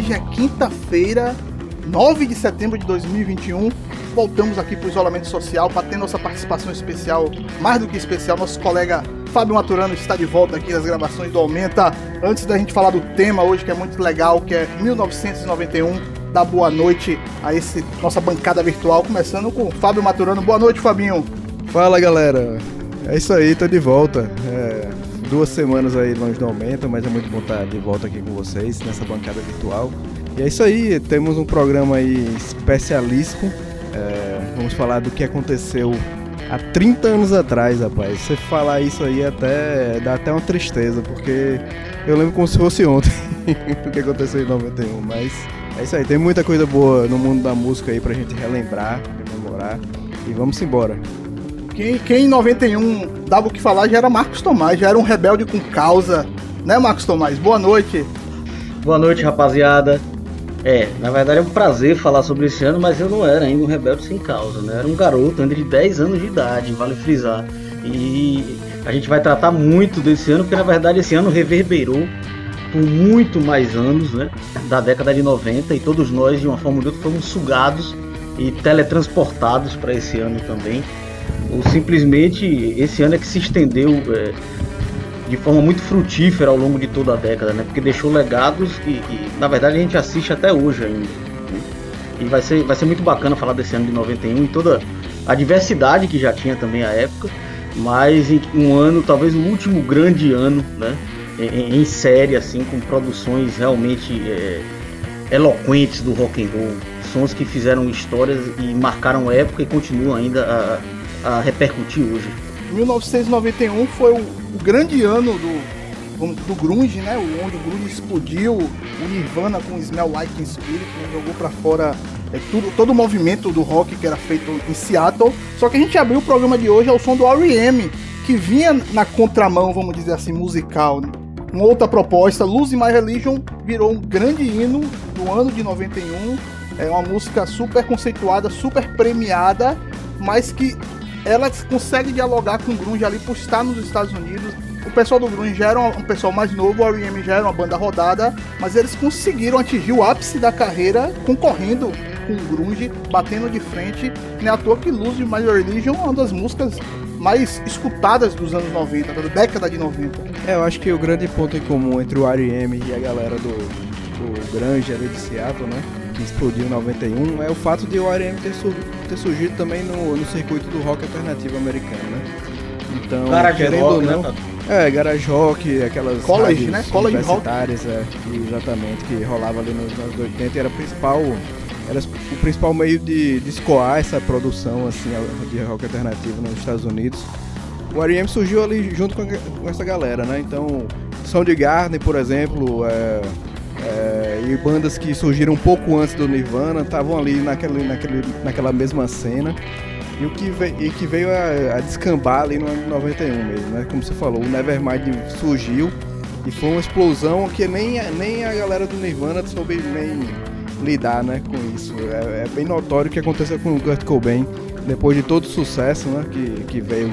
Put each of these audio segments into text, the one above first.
Hoje é quinta-feira, 9 de setembro de 2021. Voltamos aqui para o isolamento social para ter nossa participação especial, mais do que especial. Nosso colega Fábio Maturano está de volta aqui nas gravações do Aumenta. Antes da gente falar do tema hoje, que é muito legal, que é 1991. Dá boa noite a esse nossa bancada virtual, começando com Fábio Maturano. Boa noite, Fabinho. Fala, galera. É isso aí, tô de volta. É duas semanas aí longe do Aumenta, mas é muito bom estar de volta aqui com vocês nessa bancada virtual. E é isso aí, temos um programa aí especialíssimo. É, vamos falar do que aconteceu há 30 anos atrás, rapaz. Você falar isso aí até dá até uma tristeza, porque eu lembro como se fosse ontem o que aconteceu em 91, mas é isso aí, tem muita coisa boa no mundo da música aí pra gente relembrar, rememorar e vamos embora. Quem, em 91 dava o que falar já era Marcos Tomás, já era um rebelde com causa, né, Marcos Tomás? Boa noite. Boa noite, rapaziada. É, na verdade é um prazer falar sobre esse ano, mas eu não era ainda um rebelde sem causa, né? Era um garoto ainda de 10 anos de idade, vale frisar. E a gente vai tratar muito desse ano, porque na verdade esse ano reverberou por muito mais anos, né? Da década de 90 e todos nós, de uma forma ou de outra, fomos sugados e teletransportados para esse ano também. Ou simplesmente esse ano é que se estendeu é, de forma muito frutífera ao longo de toda a década, né? Porque deixou legados e, e na verdade a gente assiste até hoje ainda. Né? E vai ser, vai ser muito bacana falar desse ano de 91 e toda a diversidade que já tinha também à época, mas um ano, talvez o último grande ano, né? Em, em série, assim, com produções realmente é, eloquentes do rock and roll, sons que fizeram histórias e marcaram época e continuam ainda a, a repercutir hoje. 1991 foi o, o grande ano do, do grunge, né? Onde o grunge explodiu, o Nirvana com Smell Like Teen Spirit, né? jogou para fora é, tudo, todo o movimento do rock que era feito em Seattle. Só que a gente abriu o programa de hoje ao som do R.E.M., que vinha na contramão, vamos dizer assim, musical. Né? Uma outra proposta, Lose My Religion, virou um grande hino do ano de 91. É uma música super conceituada, super premiada, mas que ela consegue dialogar com o grunge ali por estar nos Estados Unidos. O pessoal do grunge já era um pessoal mais novo, o R.E.M. já era uma banda rodada, mas eles conseguiram atingir o ápice da carreira concorrendo com o grunge, batendo de frente. Não é à toa que Lose My Religion é uma das músicas mais escutadas dos anos 90, da década de 90. É, eu acho que o grande ponto em comum entre o R.E.M. e a galera do, do grunge ali de Seattle, né? Que explodiu em 91 é o fato de o R.E.M. ter, sur ter surgido também no, no circuito do rock alternativo americano, né? Então, Garage querendo rock, ou não, né, é, garage rock, aquelas College, né? College rock. universitárias, é, que, exatamente, que rolava ali nos anos 80 e era principal, era o principal meio de, de escoar essa produção assim de rock alternativo nos Estados Unidos. O R.E.M. surgiu ali junto com, com essa galera, né? Então, Soundgarden, por exemplo, é, é, e bandas que surgiram um pouco antes do Nirvana estavam ali naquele, naquele, naquela mesma cena. E o que veio, e que veio a, a descambar ali no ano 91 mesmo, né? Como você falou, o Nevermind surgiu e foi uma explosão que nem, nem a galera do Nirvana soube nem lidar né, com isso. É, é bem notório o que aconteceu com o Kurt Cobain depois de todo o sucesso né, que, que veio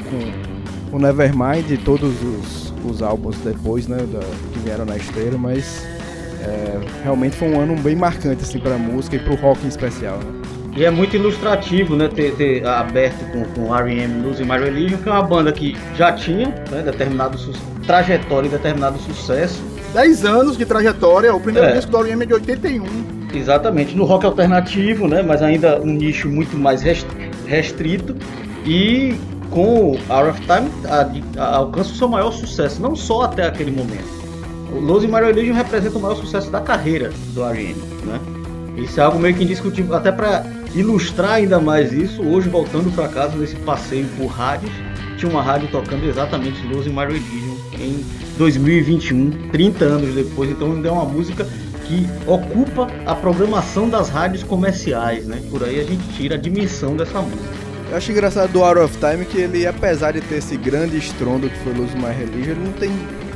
com o Nevermind e todos os, os álbuns depois né, da- que vieram na esteira, mas é, realmente foi um ano bem marcante assim, para a música e para o rock em especial. Né? E é muito ilustrativo, né, ter, ter aberto com, com R.E.M. Lose My Religion, que é uma banda que já tinha né, determinado su- trajetória e determinado sucesso. 10 anos de trajetória, o primeiro É. disco do R.E.M. é de 81. Exatamente, no rock alternativo, né, mas ainda um nicho muito mais res- restrito. E com Hour of Time a- a- alcança o seu maior sucesso, não só até aquele momento. O Lose My Religion representa o maior sucesso da carreira do R.E.M., né? Isso é algo meio que indiscutível, até para ilustrar ainda mais isso, hoje voltando para casa nesse passeio por rádios, tinha uma rádio tocando exatamente Lose My Religion em 2021, 30 anos depois, então ainda é uma música que ocupa a programação das rádios comerciais, né? Por aí a gente tira a dimensão dessa música. Eu acho engraçado do Out of Time que ele, apesar de ter esse grande estrondo que foi Lose My Religion, ele não tem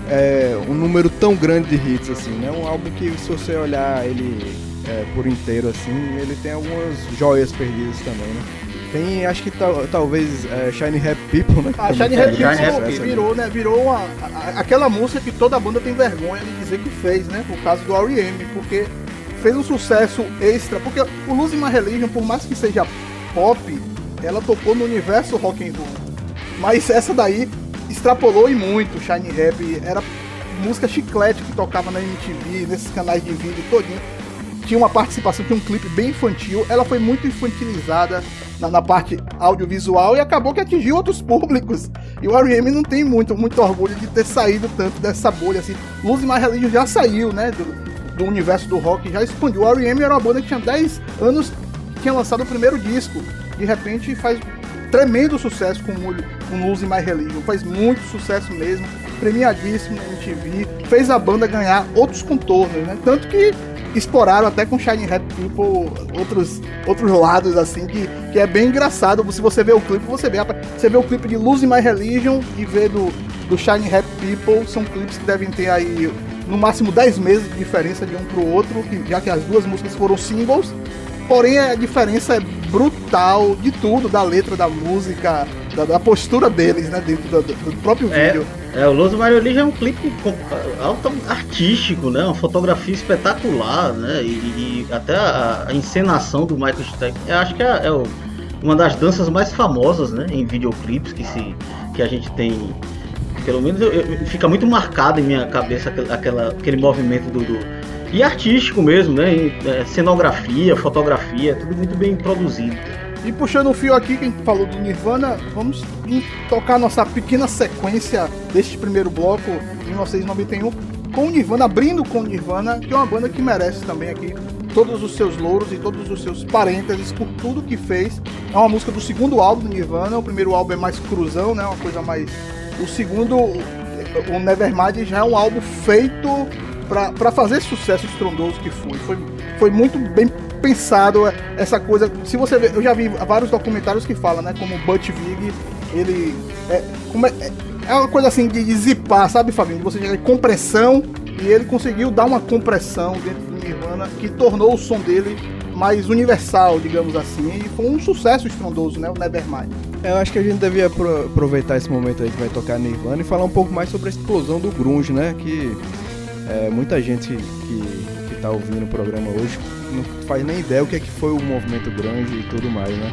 é, um número tão grande de hits assim, né? Um álbum que se você olhar ele é, por inteiro assim, ele tem algumas joias perdidas também, né? Tem, acho que tal- talvez é, Shiny Happy People, né? que A também Shiny Happy People virou, né? Virou uma, a- aquela música que toda banda tem vergonha de dizer que fez, né? No caso do R.E.M., porque fez um sucesso extra. Porque o Lose My Religion, por mais que seja pop, ela tocou no universo rock and roll. Mas essa daí extrapolou e muito o Shine Rap. Era música chiclete que tocava na MTV, nesses canais de vídeo todinho. Tinha uma participação, tinha um clipe bem infantil. Ela foi muito infantilizada na, na parte audiovisual e acabou que atingiu outros públicos. E o R.E.M. não tem muito, muito orgulho de ter saído tanto dessa bolha assim. Luz e My Religion já saiu, né? Do, do universo do rock, já expandiu. O R.E.M. era uma banda que tinha 10 anos que tinha lançado o primeiro disco. De repente faz tremendo sucesso com, com Lose My Religion. Faz muito sucesso mesmo. Premiadíssimo na MTV. Fez a banda ganhar outros contornos, né? Tanto que exploraram até com Shining Hat People outros, outros lados, assim, que, que é bem engraçado. Se você vê o clipe, você vê, você vê o clipe de Lose My Religion e vê do, do Shining People. São clipes que devem ter aí no máximo 10 meses de diferença de um pro outro, já que as duas músicas foram singles. Porém, a diferença é brutal de tudo, da letra da música, da, da postura deles, né, dentro do, do próprio É, vídeo. é, o Los Mario Legion é um clipe alto artístico, né? Uma fotografia espetacular, né? E, e até a, a encenação do Michael Stipe, eu acho que é, é o- uma das danças mais famosas, né? Em videoclipes que, se, que a gente tem. Pelo menos eu- eu- fica muito marcado em minha cabeça aquele, aquela, aquele movimento do, do- E artístico mesmo, né? É, cenografia, fotografia, tudo muito bem produzido. E puxando o fio aqui, quem falou do Nirvana, vamos tocar nossa pequena sequência deste primeiro bloco, 1991, com o Nirvana, abrindo com o Nirvana, que é uma banda que merece também aqui todos os seus louros e todos os seus parênteses por tudo que fez. É uma música do segundo álbum do Nirvana, o primeiro álbum é mais cruzão, né? Uma coisa mais. O segundo, o Nevermind, já é um álbum feito pra fazer esse sucesso estrondoso que foi. Foi, foi muito bem pensado é, essa coisa. Se você eu já vi vários documentários que falam, né? Como o Butch Vig, ele. É, como é, é- é uma coisa assim de zipar, sabe, Fabinho? Você ter compressão e ele conseguiu dar uma compressão dentro do Nirvana que tornou o som dele mais universal, digamos assim. E foi um sucesso estrondoso, né? O Nevermind. Eu acho que a gente devia apro- aproveitar esse momento aí que vai tocar Nirvana e falar um pouco mais sobre a explosão do grunge, né? Que é, muita gente que, que tá ouvindo o programa hoje não faz nem ideia o que é que foi o movimento grunge e tudo mais, né?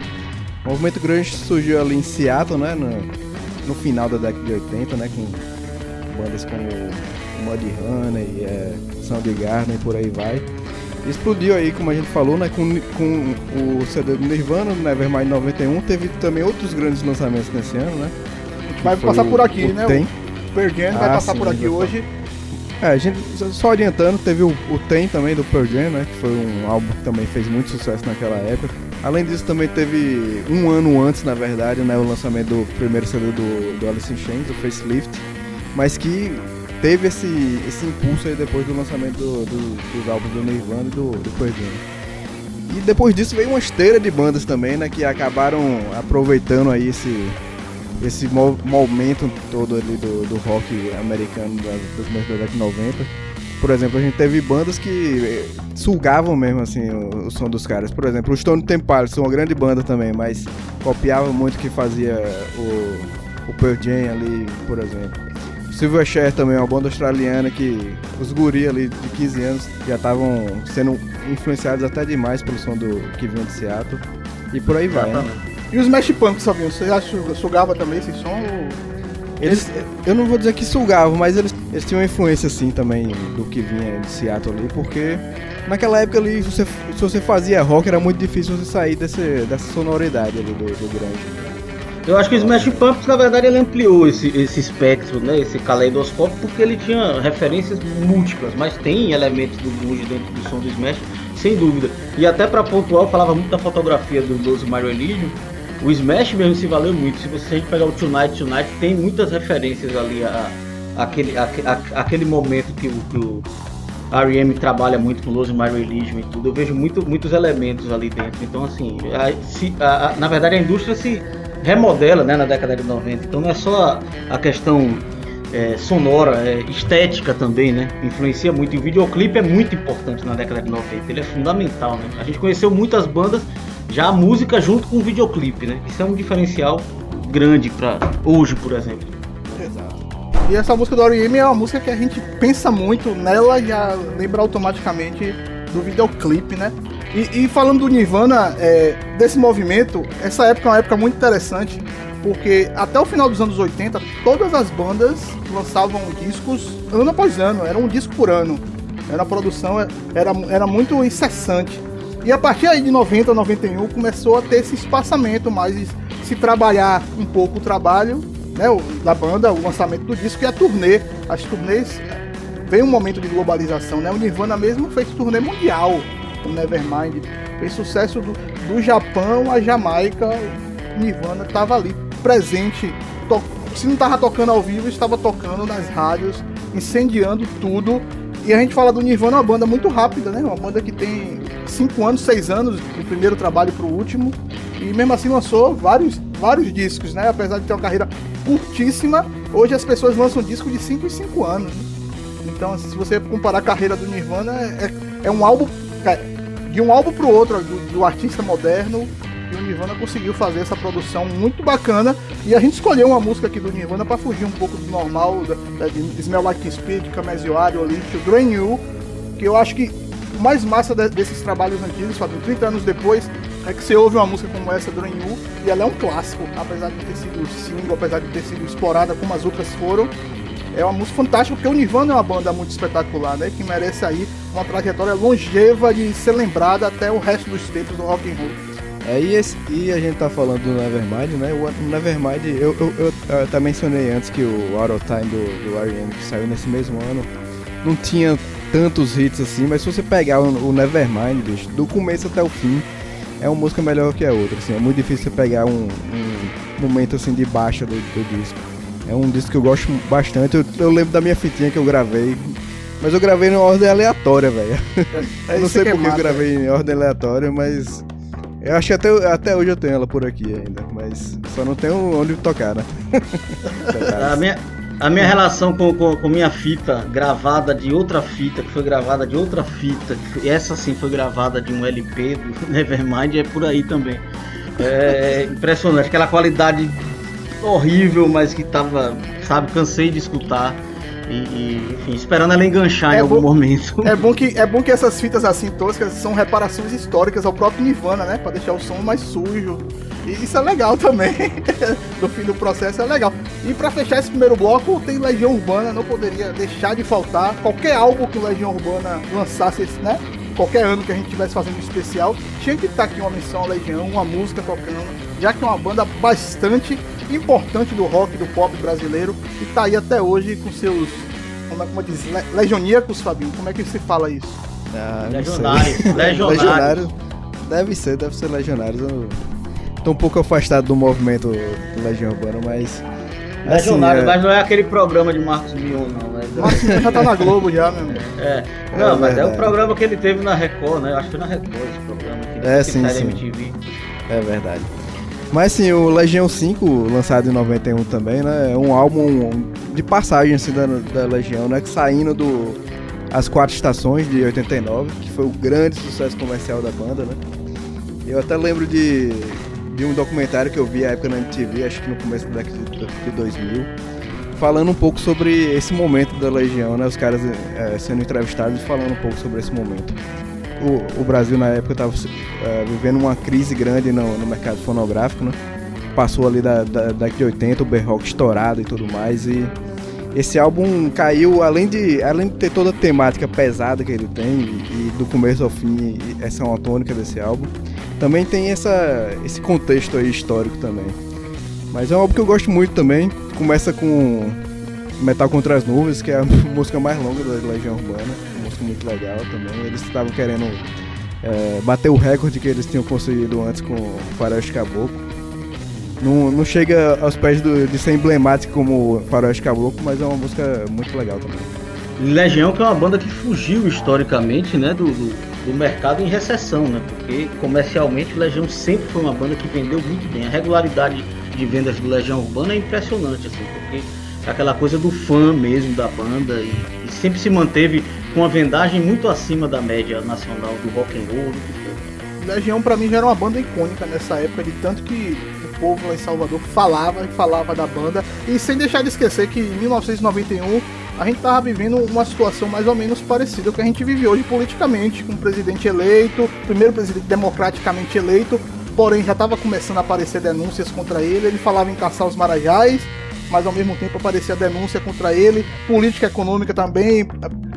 O movimento grunge surgiu ali em Seattle, né? No, no final da década de 80, né? Com bandas como Mudhoney, é, Soundgarden e por aí vai. Explodiu aí, como a gente falou, né? Com, com o CD do Nirvana, Nevermind 91. Teve também outros grandes lançamentos nesse ano, né? Vai passar o- por aqui, né? Tem. O Pearl Jam vai Ah, passar sim, por aqui hoje. É, a gente, só orientando, teve o, o Tem também do Pearl Jam, né? Que foi um álbum que também fez muito sucesso naquela época. Além disso, também teve um ano antes, na verdade, né? O lançamento do primeiro CD do, do Alice in Chains, o Facelift. Mas que teve esse, esse impulso aí depois do lançamento do- do- dos álbuns do Nirvana e do, do Pearl Jam. E depois disso veio uma esteira de bandas também, né? Que acabaram aproveitando aí esse, esse mo- momento todo ali do, do rock americano do começo da década de 90. Por exemplo, a gente teve bandas que eh, sugavam mesmo assim o, o som dos caras. Por exemplo, o Stone Temple Pilots, uma grande banda também, mas copiava muito o que fazia o, o Pearl Jam ali, por exemplo. Silverchair também é uma banda australiana que os guri ali de 15 anos já estavam sendo influenciados até demais pelo som do que vinha de Seattle. E por aí vai, né? E os Smash Pumpkins, Fabinho, você sugava também esse som? ou- Eles, eu não vou dizer que sugavam, mas eles, eles tinham uma influência assim também do que vinha de Seattle ali, porque naquela época ali, se você, se você fazia rock, era muito difícil você sair desse, dessa sonoridade ali do, do grunge. Eu acho que o Smash Pumpkins, na verdade, ele ampliou esse, esse espectro, né? Esse caleidoscópio, porque ele tinha referências múltiplas, mas tem elementos do grunge dentro do som do Smash, sem dúvida. E até pra pontuar, eu falava muito da fotografia do 12 Mario Religion. O Smash mesmo se valeu muito. Se você pegar o Tonight Tonight, tem muitas referências ali a, a- aquele, a, a- aquele momento que o, que o R.E.M. trabalha muito com Los My Religion e tudo. Eu vejo muito, muitos elementos ali dentro. Então, assim, se- na verdade a indústria se remodela né, na década de 90. Então não é só a questão é, sonora, é estética também, né? Influencia muito. E o videoclipe é muito importante na década de 90. Ele é fundamental, né? A gente conheceu muitas bandas, já a música junto com o videoclipe, né? Isso é um diferencial grande para hoje, por exemplo. Exato. E essa música do R.E.M. é uma música que a gente pensa muito nela e já lembra automaticamente do videoclipe, né? E, e falando do Nirvana, é, desse movimento, essa época é uma época muito interessante, porque até o final dos anos 80, todas as bandas lançavam discos ano após ano, era um disco por ano. Era a produção, era, era muito incessante. E a partir aí de 90, 91, começou a ter esse espaçamento mais, se trabalhar um pouco o trabalho né, o- da banda, o lançamento do disco e a turnê. As turnês, veio um momento de globalização, né? O Nirvana mesmo fez turnê mundial com Nevermind. Fez sucesso do, do Japão à Jamaica. O Nirvana estava ali presente. to- se não estava tocando ao vivo, estava tocando nas rádios, incendiando tudo. E a gente fala do Nirvana, uma banda muito rápida, né? Uma banda que tem 5 anos, 6 anos do primeiro trabalho pro último. E mesmo assim lançou vários, vários discos, né? Apesar de ter uma carreira curtíssima, hoje as pessoas lançam disco de 5 em 5 anos. né? Então, se você comparar a carreira do Nirvana, é, é um álbum. De um álbum pro outro, do, do artista moderno, e o Nirvana conseguiu fazer essa produção muito bacana. E a gente escolheu uma música aqui do Nirvana para fugir um pouco do normal, da, da de Smell Like Spirit, Camesioário, Olímpio, Brand New, que eu acho que o mais massa de- desses trabalhos antigos, Fabinho, 30 anos depois, é que você ouve uma música como essa, Brand New, e ela é um clássico, apesar de ter sido single, apesar de ter sido explorada como as outras foram. É uma música fantástica, porque o Nirvana é uma banda muito espetacular, né? Que merece aí uma trajetória longeva de ser lembrada até o resto dos tempos do rock and roll. É, e, esse- e a gente tá falando do Nevermind, né? O, Nevermind, eu, eu, eu, eu até mencionei antes que o Out of Time do, do R.E.M. que saiu nesse mesmo ano não tinha tantos hits assim, mas se você pegar o, o Nevermind, bicho, do começo até o fim, é uma música melhor que a outra, assim, é muito difícil você pegar um, um momento assim de baixa do, do disco. É um disco que eu gosto bastante, eu, eu lembro da minha fitinha que eu gravei, mas eu gravei em ordem aleatória, velho. É Eu não sei que é porque eu gravei em ordem aleatória, mas. Eu acho que até, até hoje eu tenho ela por aqui ainda, mas só não tenho onde tocar, né? A minha, a minha relação com, com, com minha fita gravada de outra fita, que foi gravada de outra fita, foi- essa sim foi gravada de um LP do Nevermind, é por aí também. É impressionante, aquela qualidade horrível, mas que tava, sabe, cansei de escutar. E, e, enfim, esperando ela enganchar É em algum bom- momento. É bom, que, é bom que essas fitas assim toscas são reparações históricas ao próprio Nirvana, né? Pra deixar o som mais sujo. E isso é legal também. no fim do processo é legal. E pra fechar esse primeiro bloco, tem Legião Urbana, não poderia deixar de faltar. Qualquer álbum que o Legião Urbana lançasse, né? Qualquer ano que a gente estivesse fazendo um especial, tinha que estar aqui uma à Legião, uma música tocando, já que é uma banda bastante importante do rock, do pop brasileiro, e tá aí até hoje com seus, como é como diz, le- legioníacos, Fabinho, como é que se fala isso? Ah. Legionário. Deve ser, deve ser Legionários. Eu tô um pouco afastado do movimento do Legião Urbana, mas. Legionário, assim, é- mas não é aquele programa de Marcos Mion, não. Mas, Nossa, já tá na Globo já, meu amigo. É, não, É mas é verdade. o programa que ele teve na Record, né? Acho que foi na Record esse programa. Que É, sim, sim. MTV. É verdade. Mas sim, o Legião 5, lançado em 91 também, né? É um álbum de passagem assim, da, da Legião, né? Que saindo do As Quatro Estações de 89, que foi o grande sucesso comercial da banda, né? Eu até lembro de, de um documentário que eu vi à época na MTV, acho que no começo da década de, de 2000, falando um pouco sobre esse momento da Legião, né? Os caras eh, sendo entrevistados e falando um pouco sobre esse momento o, o Brasil na época estava vivendo uma crise grande no, no mercado fonográfico, né? Passou ali da, da, de 80, o Berrock estourado e tudo mais, e esse álbum caiu, além de, além de ter toda a temática pesada que ele tem, e, e do começo ao fim, essa é uma tônica desse álbum, também tem essa, esse contexto aí histórico também. Mas é um álbum que eu gosto muito também, começa com Metal Contra as Nuvens, que é a música mais longa da Legião Urbana, muito legal também. Eles estavam querendo é, bater o recorde que eles tinham conseguido antes com o Faroeste Caboclo. Não, não chega aos pés do- de ser emblemático como Faroeste Caboclo, mas é uma música muito legal também. Legião que é uma banda que fugiu historicamente né, do, do, do mercado em recessão, né? Porque comercialmente Legião sempre foi uma banda que vendeu muito bem. A regularidade de vendas do Legião Urbana é impressionante, assim, porque é aquela coisa do fã mesmo da banda e, e sempre se manteve com uma vendagem muito acima da média nacional do rock and roll. Legião pra mim já era uma banda icônica nessa época, de tanto que o povo lá em Salvador falava e falava da banda. E sem deixar de esquecer que em 1991 a gente tava vivendo uma situação mais ou menos parecida com que a gente vive hoje politicamente, com um presidente eleito, primeiro presidente democraticamente eleito, porém já estava começando a aparecer denúncias contra ele, ele falava em caçar os marajás, mas ao mesmo tempo aparecia denúncia contra ele, política econômica também,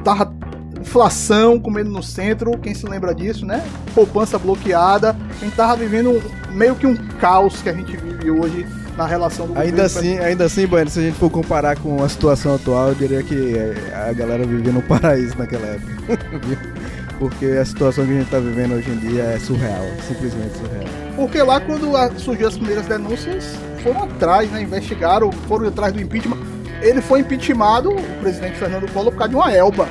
tava inflação comendo no centro, quem se lembra disso, né? Poupança bloqueada, a gente tava vivendo meio que um caos que a gente vive hoje na relação do Ainda assim, ainda assim, Bueno, se a gente for comparar com a situação atual, eu diria que a galera vivia no paraíso naquela época. Porque a situação que a gente está vivendo hoje em dia é surreal, simplesmente surreal. Porque lá quando surgiu as primeiras denúncias, foram atrás, né? Investigaram, foram atrás do impeachment. Ele foi impeachmentado, o presidente Fernando Collor, por causa de uma elba.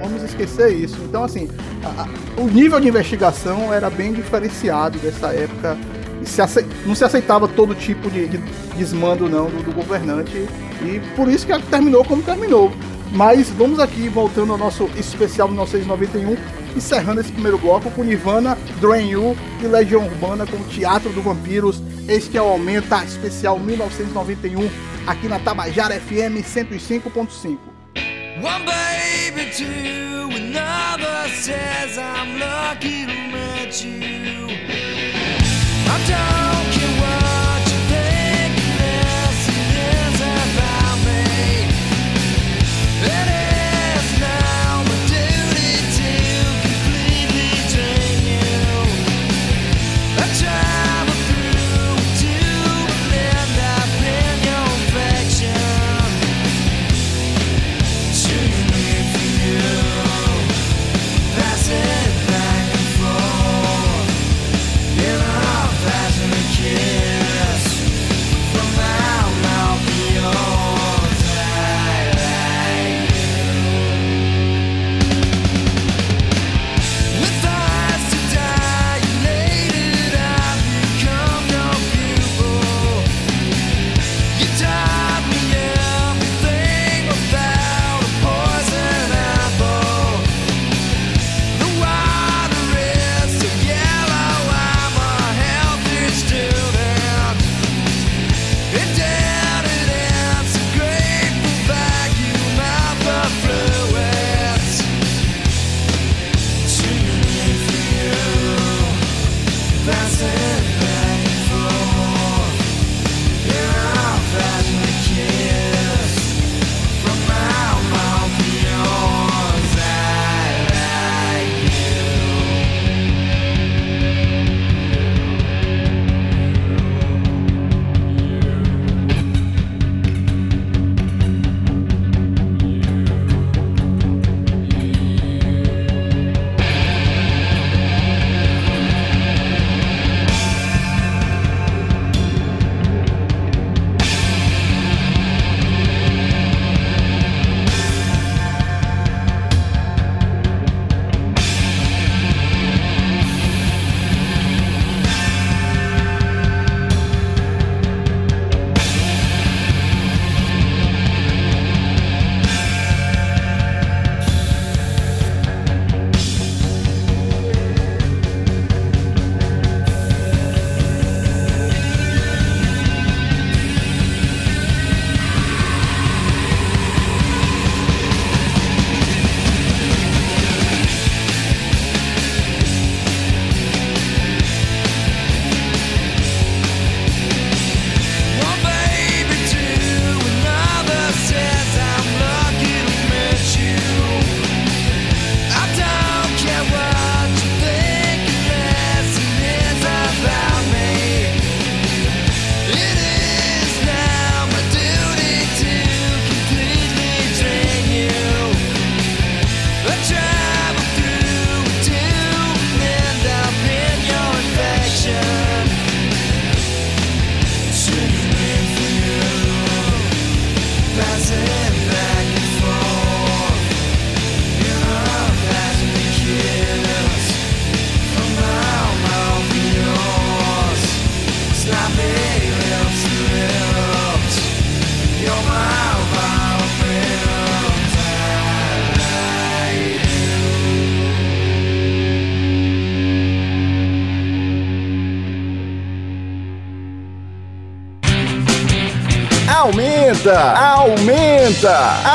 Vamos esquecer isso. Então, assim, a, a, o nível de investigação era bem diferenciado dessa época se ace... não se aceitava todo tipo de, de desmando não do, do, governante e por isso que terminou como terminou. Mas vamos aqui voltando ao nosso especial de 1991, encerrando esse primeiro bloco com Nirvana, Drain You e Legião Urbana com o Teatro do Vampiros. Este é o Aumenta Especial 1991 aqui na Tabajara FM 105.5. One baby, two, another says I'm lucky to meet you. don't care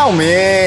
aumenta,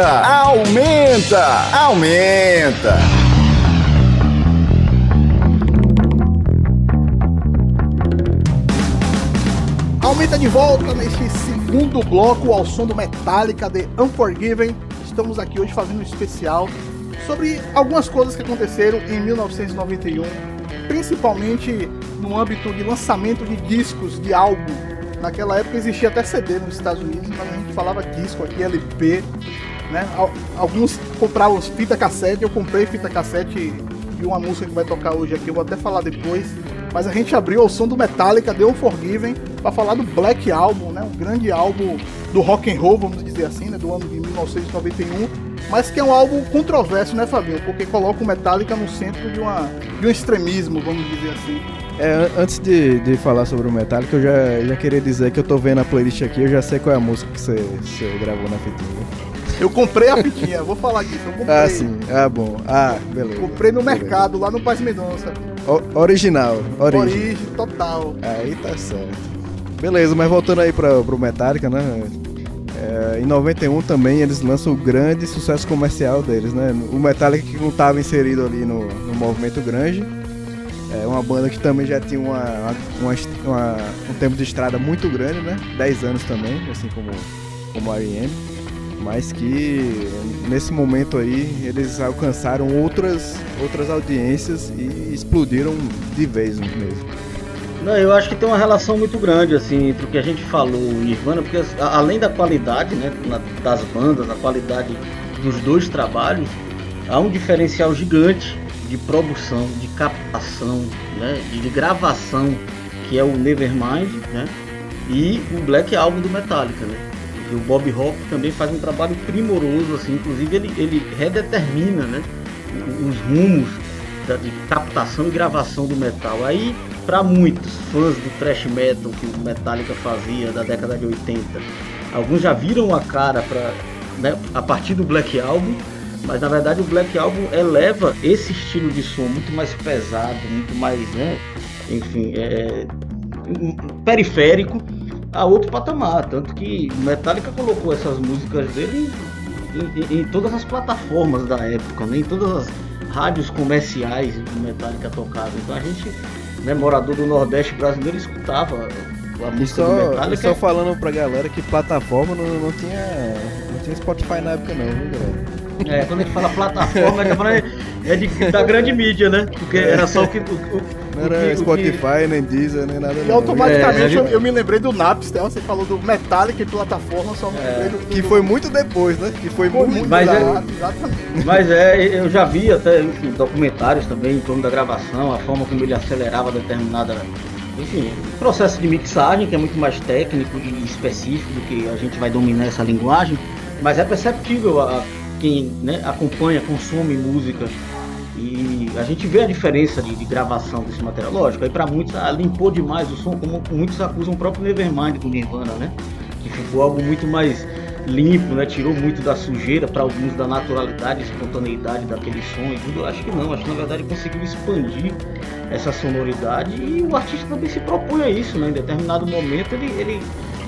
aumenta, aumenta, aumenta. Aumenta de volta neste segundo bloco ao som do Metallica de Unforgiven. Estamos aqui hoje fazendo um especial sobre algumas coisas que aconteceram em 1991, principalmente no âmbito de lançamento de discos, de álbum. Naquela época existia até CD nos Estados Unidos, mas a gente falava disco aqui, LP né? Al- Alguns compravam fita cassete, eu comprei fita cassete de uma música que vai tocar hoje aqui, eu vou até falar depois. Mas a gente abriu ao som do Metallica, The Unforgiven, para falar do Black Album, né? Um grande álbum do rock and roll, vamos dizer assim, né? Do ano de 1991, mas que é um álbum controverso, né, Fabinho? Porque coloca o Metallica no centro de, uma, de um extremismo, vamos dizer assim. É, an- antes de, de falar sobre o Metallica, eu já, já queria dizer que eu tô vendo a playlist aqui, eu já sei qual é a música que você, você gravou na fitinha. Eu comprei a fitinha, vou falar disso, eu comprei. Ah, sim. Ah, bom. Ah, beleza. Comprei no Beleza. mercado, lá no Paz Mendonça. O- original. Origem. Origem total. Aí tá certo. Beleza, mas voltando aí pra, pro Metallica, né? É, em 91 também eles lançam o grande sucesso comercial deles, né? O Metallica que não estava inserido ali no, no movimento grunge. É uma banda que também já tinha uma, uma- uma- um tempo de estrada muito grande, né? 10 anos também, assim como, como a R.E.M. Mas que nesse momento aí eles alcançaram outras, outras audiências e explodiram de vez mesmo. Não, eu acho que tem uma relação muito grande assim entre o que a gente falou Nirvana, porque além da qualidade, né, das bandas, a qualidade dos dois trabalhos, há um diferencial gigante de produção, de captação, né, de, de gravação, que é o Nevermind, né, e o Black Album do Metallica, né. E o Bob Hope também faz um trabalho primoroso, assim, inclusive ele, ele redetermina, né, os rumos da- de captação e gravação do metal. Aí, para muitos fãs do thrash metal que o Metallica fazia da década de 80, alguns já viram a cara para a partir do Black Album, mas na verdade o Black Album eleva esse estilo de som muito mais pesado, muito mais, né, enfim, é, periférico a outro patamar, tanto que Metallica colocou essas músicas dele em, em- em todas as plataformas da época, né? em todas as rádios comerciais que Metallica tocava. Então a gente, né, morador do Nordeste brasileiro, escutava a música do só, e Metallica. só falando pra galera que plataforma não, não tinha. Não tinha Spotify na época não, viu galera? É, quando a gente fala plataforma, a gente fala é de, da grande mídia, né? Porque era só o que. O, o- Não que- era que- Spotify, nem Deezer, nem nada E não. automaticamente É, a gente- eu, eu me lembrei do Napster, você falou do Metallica e plataforma, só me lembrei do, Que do- foi muito depois, né? Que foi Foi muito. Mas é- exato, exatamente. Mas é, eu já vi até enfim, documentários também em torno da gravação, a forma como ele acelerava determinada. Enfim, processo de mixagem, que é muito mais técnico e específico do que a gente vai dominar essa linguagem, mas é perceptível a quem né, acompanha, consome música e a gente vê a diferença de, de gravação desse material. Lógico, aí para muitos ah, limpou demais o som, como muitos acusam o próprio Nevermind do Nirvana, né? Que ficou algo muito mais limpo, né? Tirou muito da sujeira, para alguns da naturalidade, espontaneidade daquele som e tudo. Acho que não, acho que na verdade conseguiu expandir essa sonoridade e o artista também se propõe a isso, né? Em determinado momento ele, ele,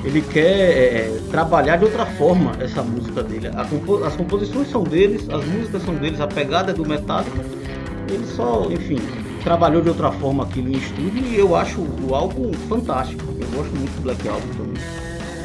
ele quer é, trabalhar de outra forma essa música dele. Compo- as composições são deles, as músicas são deles, a pegada é do Metallica. Ele só, enfim, trabalhou de outra forma aquilo em estúdio e eu acho o álbum fantástico. Eu gosto muito do Black Album também.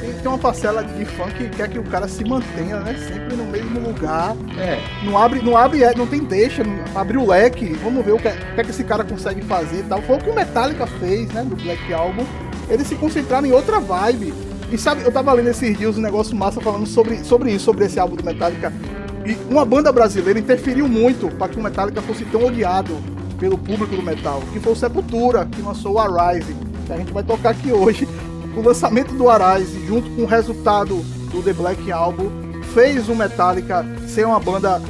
Tem, tem uma parcela de fã que quer que o cara se mantenha, né? Sempre no mesmo lugar. É, Não abre, não abre, não tem deixa, não abre o leque. Vamos ver o que, é- o que é que esse cara consegue fazer e tal. Foi o que o Metallica fez, né? Do Black Album. Eles se concentraram em outra vibe. E sabe, eu tava lendo esses dias um negócio massa falando sobre, sobre isso, sobre esse álbum do Metallica. E uma banda brasileira interferiu muito para que o Metallica fosse tão odiado pelo público do metal, que foi o Sepultura, que lançou o Arise, que a gente vai tocar aqui hoje. O lançamento do Arise, junto com o resultado do The Black Album, fez o Metallica ser uma banda,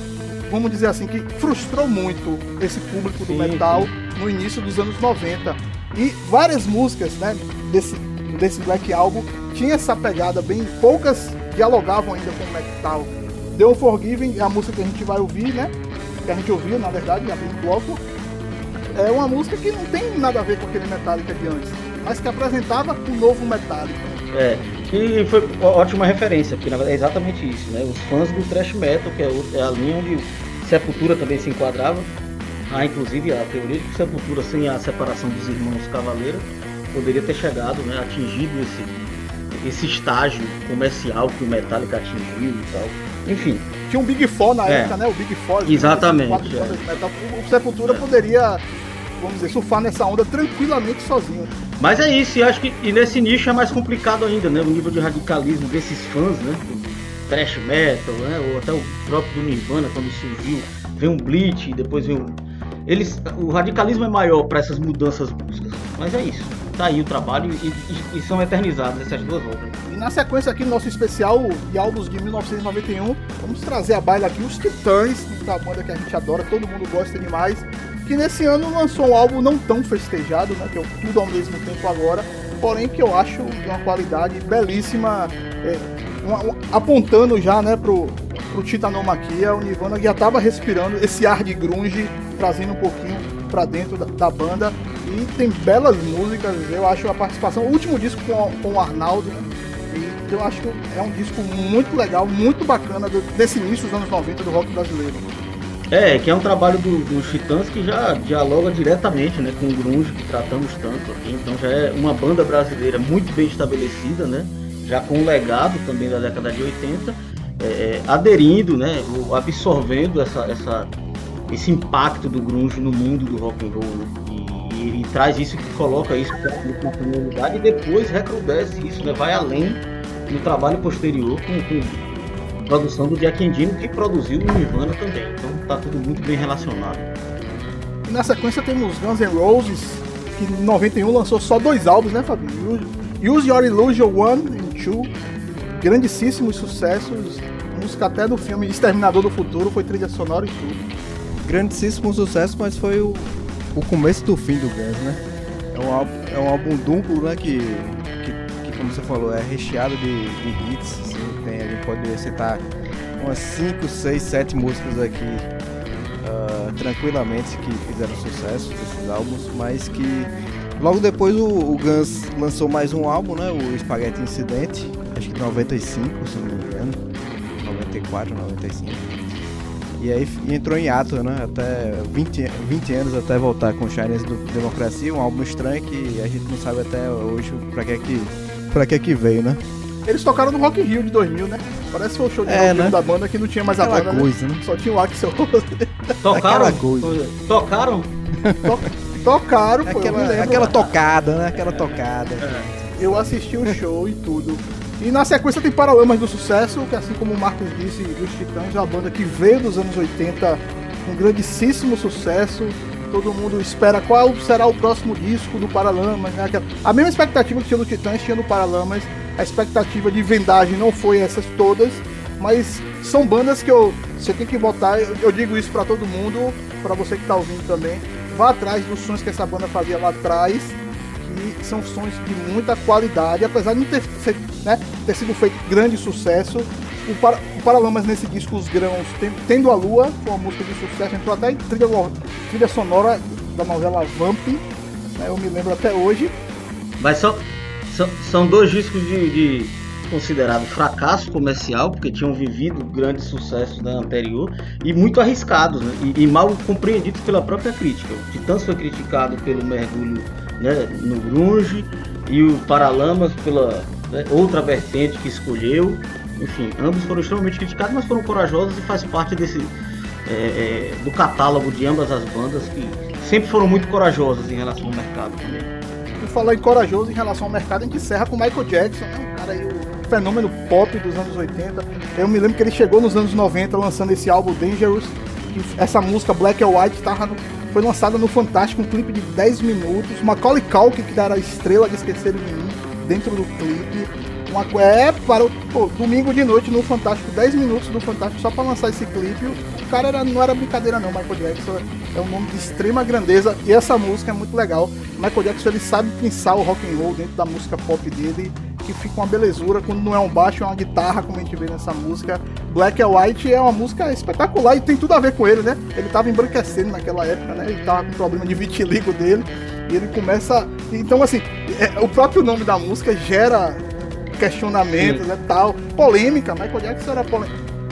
vamos dizer assim, que frustrou muito esse público do Sim, metal no início dos anos 90. E várias músicas, né, desse, desse Black Album tinha essa pegada bem, poucas dialogavam ainda com o metal. The Unforgiven é a música que a gente vai ouvir, né? Que a gente ouviu, na verdade, abrindo o bloco. É uma música que não tem nada a ver com aquele Metallica de antes, mas que apresentava o novo Metallica. É, e foi ótima referência, porque na verdade é exatamente isso, né? Os fãs do thrash metal, que é, é a linha onde Sepultura também se enquadrava. Há inclusive a teoria de que Sepultura, sem a separação dos irmãos Cavaleira, poderia ter chegado, né, atingido esse, esse estágio comercial que o Metallica atingiu e tal. Enfim, Tinha um Big Four na É. época, né? O Big Four. Exatamente, quatro é. O Sepultura poderia, vamos dizer, surfar nessa onda tranquilamente sozinho. Mas é isso, e acho que e nesse nicho é mais complicado ainda, né? O nível de radicalismo desses fãs, né? Do thrash metal, né? Ou até o próprio do Nirvana, quando surgiu, vem um Bleach, depois vem um. Eles, o radicalismo é maior para essas mudanças bruscas. Mas é isso. Tá aí o trabalho e, e- e são eternizadas essas duas obras. E na sequência aqui do nosso especial de álbuns de 1991, vamos trazer a baila aqui os Titãs, da banda que a gente adora, todo mundo gosta demais, que nesse ano lançou um álbum não tão festejado, né, que é o Tudo ao mesmo tempo agora, porém que eu acho de uma qualidade belíssima, é, uma- uma- apontando já, né, pro, pro Titanomaquia, o Nirvana já tava respirando esse ar de grunge, trazendo um pouquinho pra dentro da, da banda, e tem belas músicas, eu acho a participação, o último disco com, com o Arnaldo, né, e eu acho que é um disco muito legal, muito bacana do- desse início dos anos 90 do rock brasileiro. É, que é um trabalho do- dos Titãs que já dialoga diretamente né, com o grunge que tratamos tanto aqui. Então já é uma banda brasileira muito bem estabelecida, né? Já com um legado também da década de 80, é, é, aderindo, né? Absorvendo essa, essa, esse impacto do grunge no mundo do rock and roll, né? E, e ele traz isso, coloca isso na comunidade e depois recrudesce isso, né? Vai além no trabalho posterior com, com produção do Jack Endino, que produziu o Nirvana também. Então tá tudo muito bem relacionado. E na sequência temos Guns N' Roses, que em 91 lançou só dois álbuns, né, Fabinho? Use- Use Your Illusion 1 and 2, grandíssimos sucessos, música até do filme Exterminador do Futuro, foi trilha sonora e tudo. grandíssimo sucesso, mas foi o, o começo do fim do Guns, né? É um álbum, é um álbum duplo, né? Que, que, que, como você falou, é recheado de, de hits. Assim, tem, a gente pode citar umas 5, 6, 7 músicas aqui ah, tranquilamente que fizeram sucesso desses álbuns, mas que logo depois o, o Guns lançou mais um álbum, né? O Spaghetti Incident, acho que em 95, se não me engano. 94, 95. E aí entrou em ato, né? Até 20, 20 anos até voltar com Chinese do Democracia, um álbum estranho que a gente não sabe até hoje pra que que, pra que, que veio, né? Eles tocaram no Rock in Rio de 2000, né? Parece que foi o show de É, Rock in Rio né? da banda que não tinha mais a Aquela banda, coisa, né? né? Só tinha o Axel Rose. Tocaram? Tocaram? To- Tocaram, pô, Aquela, lembro. aquela tocada, né? Aquela tocada. Eu assisti o show e tudo. E na sequência tem Paralamas do Sucesso, que assim como o Marcos disse, dos Titãs, é uma banda que veio dos anos 80 com grandíssimo sucesso. Todo mundo espera qual será o próximo disco do Paralamas. Né? A mesma expectativa que tinha no Titãs tinha no Paralamas. A expectativa de vendagem não foi essas todas, mas são bandas que eu, você tem que botar. Eu, digo isso pra todo mundo, pra você que tá ouvindo também. Vá atrás dos sons que essa banda fazia lá atrás que são sons de muita qualidade, apesar de não ter, né, ter sido feito grande sucesso. O, Para, o Paralamas nesse disco, Os Grãos, tem- Tendo a Lua, foi uma música de sucesso, entrou até em trilha, trilha sonora da novela Vamp, né, eu me lembro até hoje. Mas são, são, são dois discos de, de considerado fracasso comercial, porque tinham vivido grandes sucessos da anterior, e muito arriscados, né? e, e mal compreendidos pela própria crítica. O Titãs foi criticado pelo mergulho né, no grunge, e o Paralamas pela né, outra vertente que escolheu. Enfim, ambos foram extremamente criticados, mas foram corajosos e faz parte desse é, é, do catálogo de ambas as bandas que sempre foram muito corajosas em relação ao mercado também. Por falar em corajoso em relação ao mercado, a gente encerra com Michael Jackson, né, um cara aí, o fenômeno pop dos anos 80. Eu me lembro que ele chegou nos anos 90 lançando esse álbum Dangerous, essa música Black and White tava no- foi lançada no Fantástico, um clipe de 10 minutos. Macaulay Culkin, que era a estrela de Esquecer de Mim, dentro do clipe. Uma, é, para o pô, domingo de noite no Fantástico, 10 minutos do Fantástico só para lançar esse clipe. O cara era, não era brincadeira não, Michael Jackson é um nome de extrema grandeza e essa música é muito legal. Michael Jackson ele sabe pensar o rock and roll dentro da música pop dele, que fica uma belezura quando não é um baixo, é uma guitarra, como a gente vê nessa música. Black and White é uma música espetacular e tem tudo a ver com ele, né? Ele tava embranquecendo naquela época, né? Ele tava com problema de vitiligo dele e ele começa. Então, assim, é, o próprio nome da música gera questionamentos, né? Tal, polêmica. Michael Jackson era polê-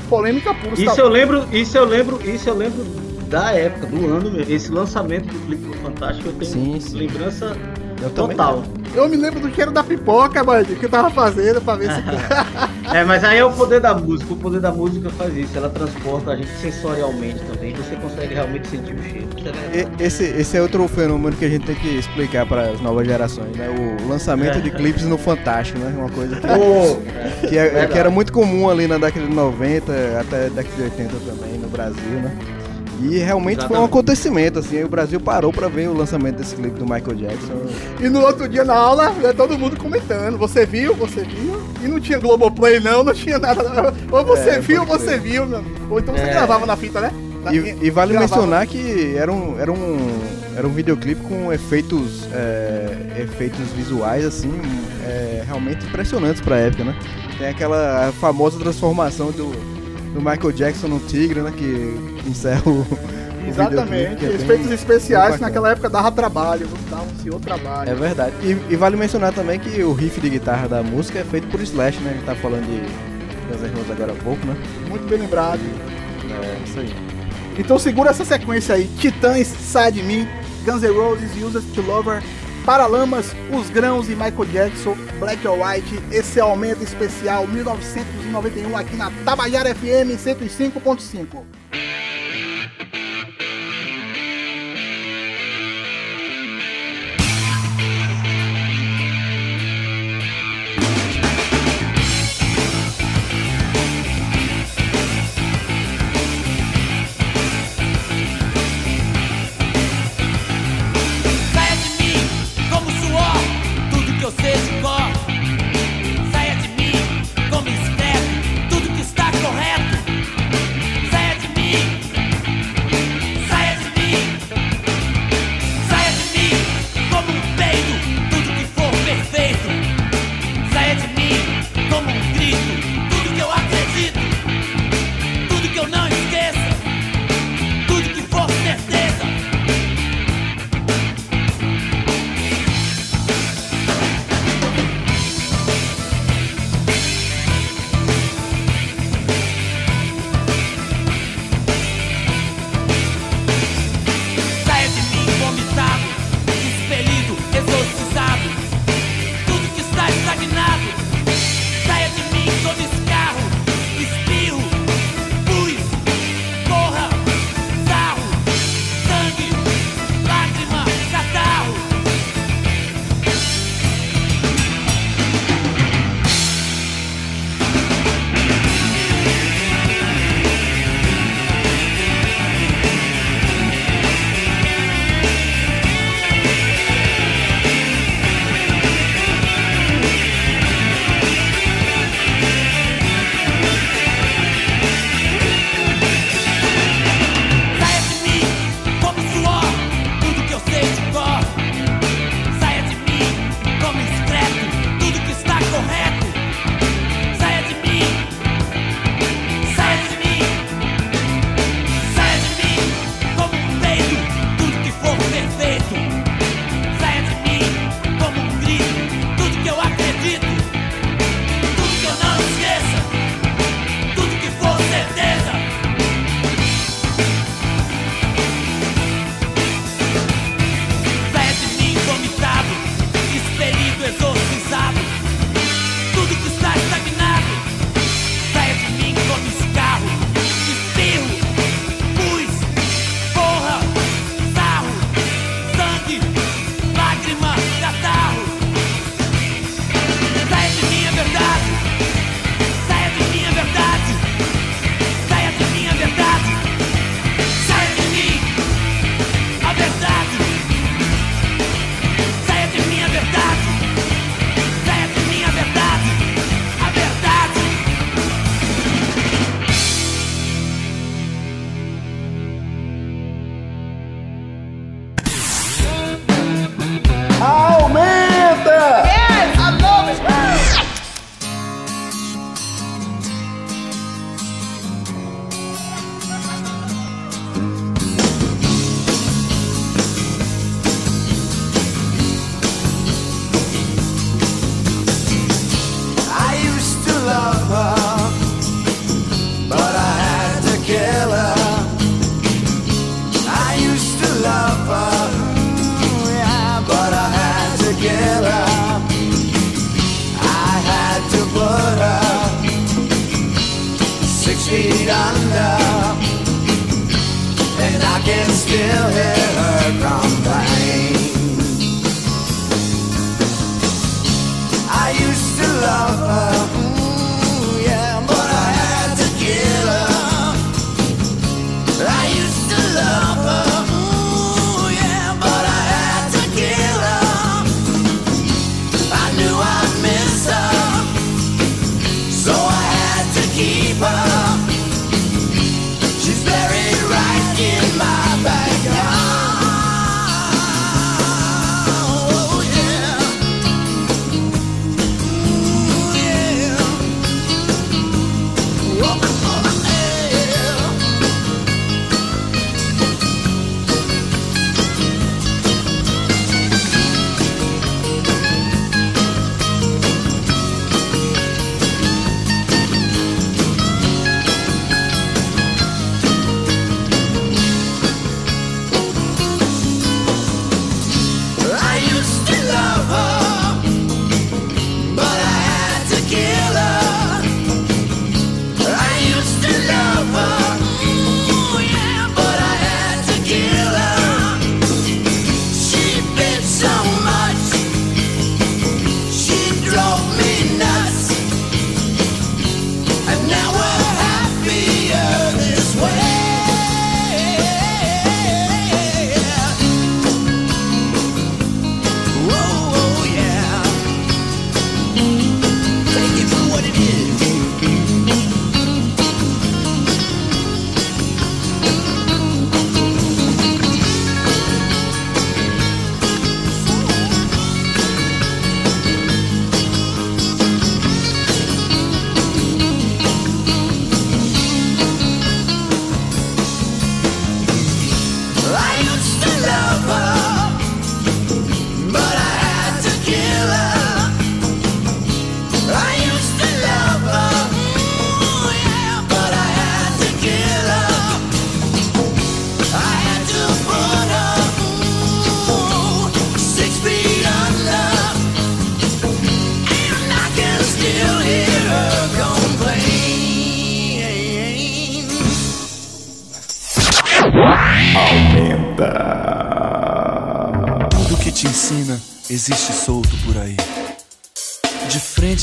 polêmica pura. Isso Tá- eu lembro, isso eu lembro, isso eu lembro da época, do ano mesmo. Esse lançamento do clipe Fantástico, eu tenho Sim, sim. lembrança Eu também Total. Eu me lembro do cheiro da pipoca, mano, que eu tava fazendo pra ver se. É, mas aí é o poder da música. O poder da música faz isso. Ela transporta a gente sensorialmente também. Você consegue realmente sentir o cheiro. É. E- Esse, esse é outro fenômeno que a gente tem que explicar para as novas gerações, né? O lançamento de clipes no Fantástico, né? Uma coisa que, que, é- que era muito comum ali na década de 90, até década de 80 também no Brasil, né? E realmente foi um Exatamente. acontecimento, assim, aí o Brasil parou pra ver o lançamento desse clipe do Michael Jackson. E no outro dia na aula, né, todo mundo comentando. Você viu? Você viu? E não tinha Globoplay, não, não tinha nada. Ou você É, viu, você crer. viu, meu. Ou então você É. gravava na fita, né? Na- E, e vale gravava- mencionar que era um, era um, era um videoclipe com efeitos, é, efeitos visuais, assim, é, realmente impressionantes pra época, né? Tem aquela famosa transformação do, do Michael Jackson no tigre, né? Que encerra o, o Exatamente. é Efeitos especiais que naquela época dava trabalho, viu? dava um senhor trabalho. É verdade. E, e vale mencionar também que o riff de guitarra da música é feito por Slash, né? A gente tá falando de Guns N' Roses agora há pouco, né? Muito bem lembrado. É isso aí. Então segura essa sequência aí. Titãs, Sai de Mim, Guns N' Roses, Uses to Lover, Paralamas, Os Grãos e Michael Jackson, Black or White, esse aumento especial 1991 aqui na Tabajara FM 105.5.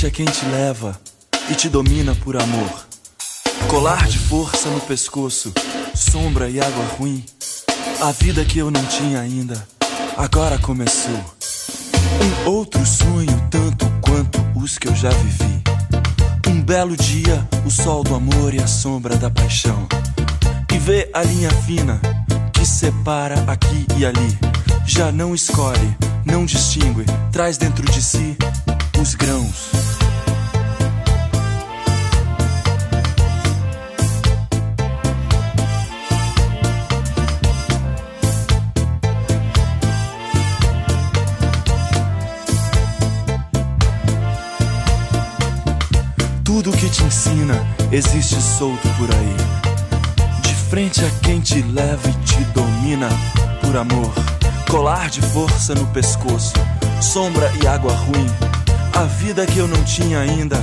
A quem te leva e te domina por amor. Colar de força no pescoço, sombra e água ruim. A vida que eu não tinha ainda, agora começou. Um outro sonho, tanto quanto os que eu já vivi. Um belo dia, o sol do amor e a sombra da paixão. E vê a linha fina que separa aqui e ali. Já não escolhe, não distingue, traz dentro de si os grãos. Tudo que te ensina existe solto por aí. De frente a quem te leva e te domina por amor. Colar de força no pescoço, sombra e água ruim. A vida que eu não tinha ainda,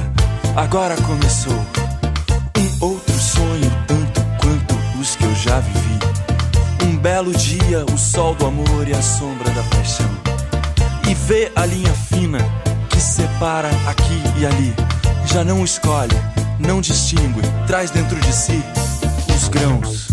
agora começou. Um outro sonho, tanto quanto os que eu já vivi. Um belo dia, o sol do amor e a sombra da paixão. E vê a linha fina que separa aqui e ali. Já não escolhe, não distingue, traz dentro de si os grãos.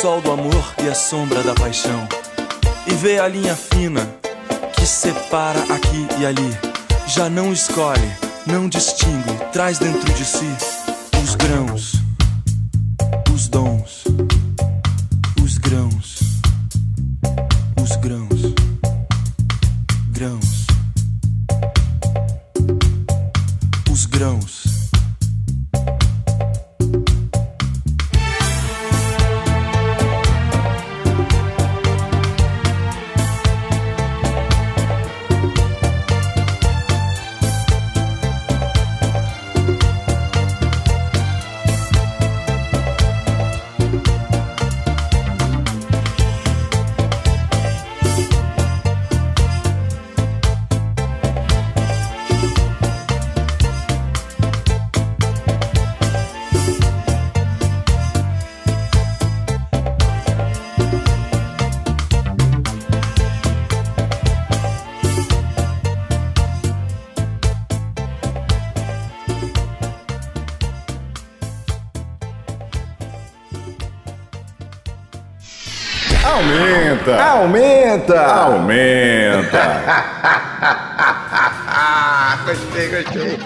Sol do amor e a sombra da paixão. E vê a linha fina que separa aqui e ali. Já não escolhe, não distingue, traz dentro de si os grãos, os dons, os grãos, os grãos. Aumenta! Aumenta! gostei, gostei.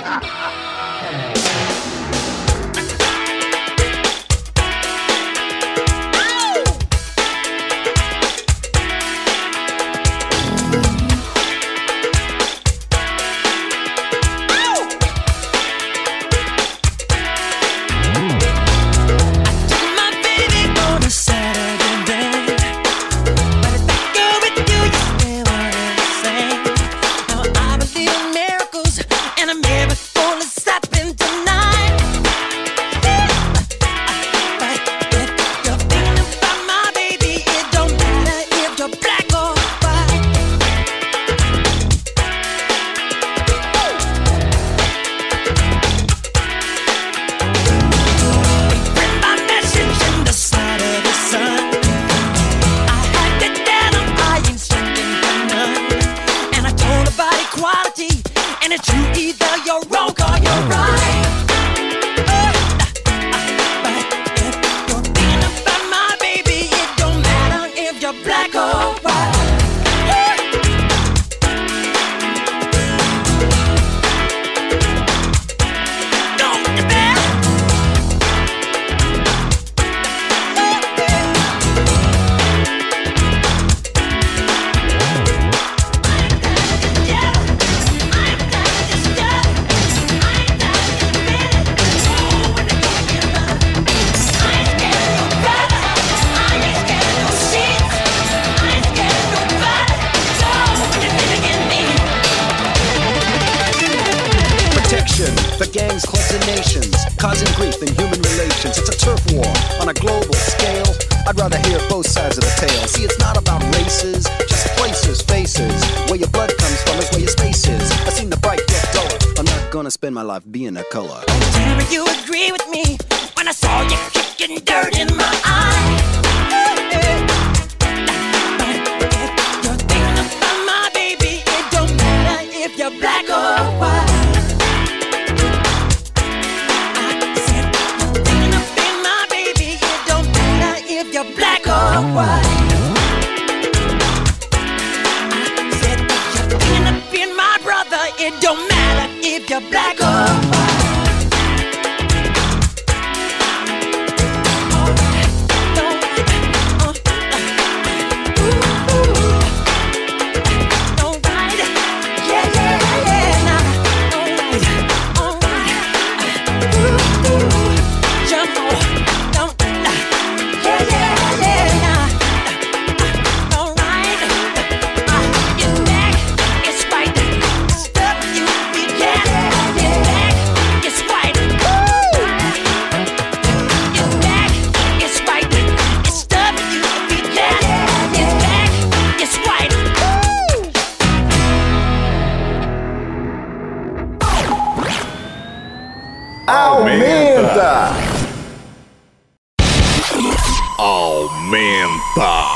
Opa!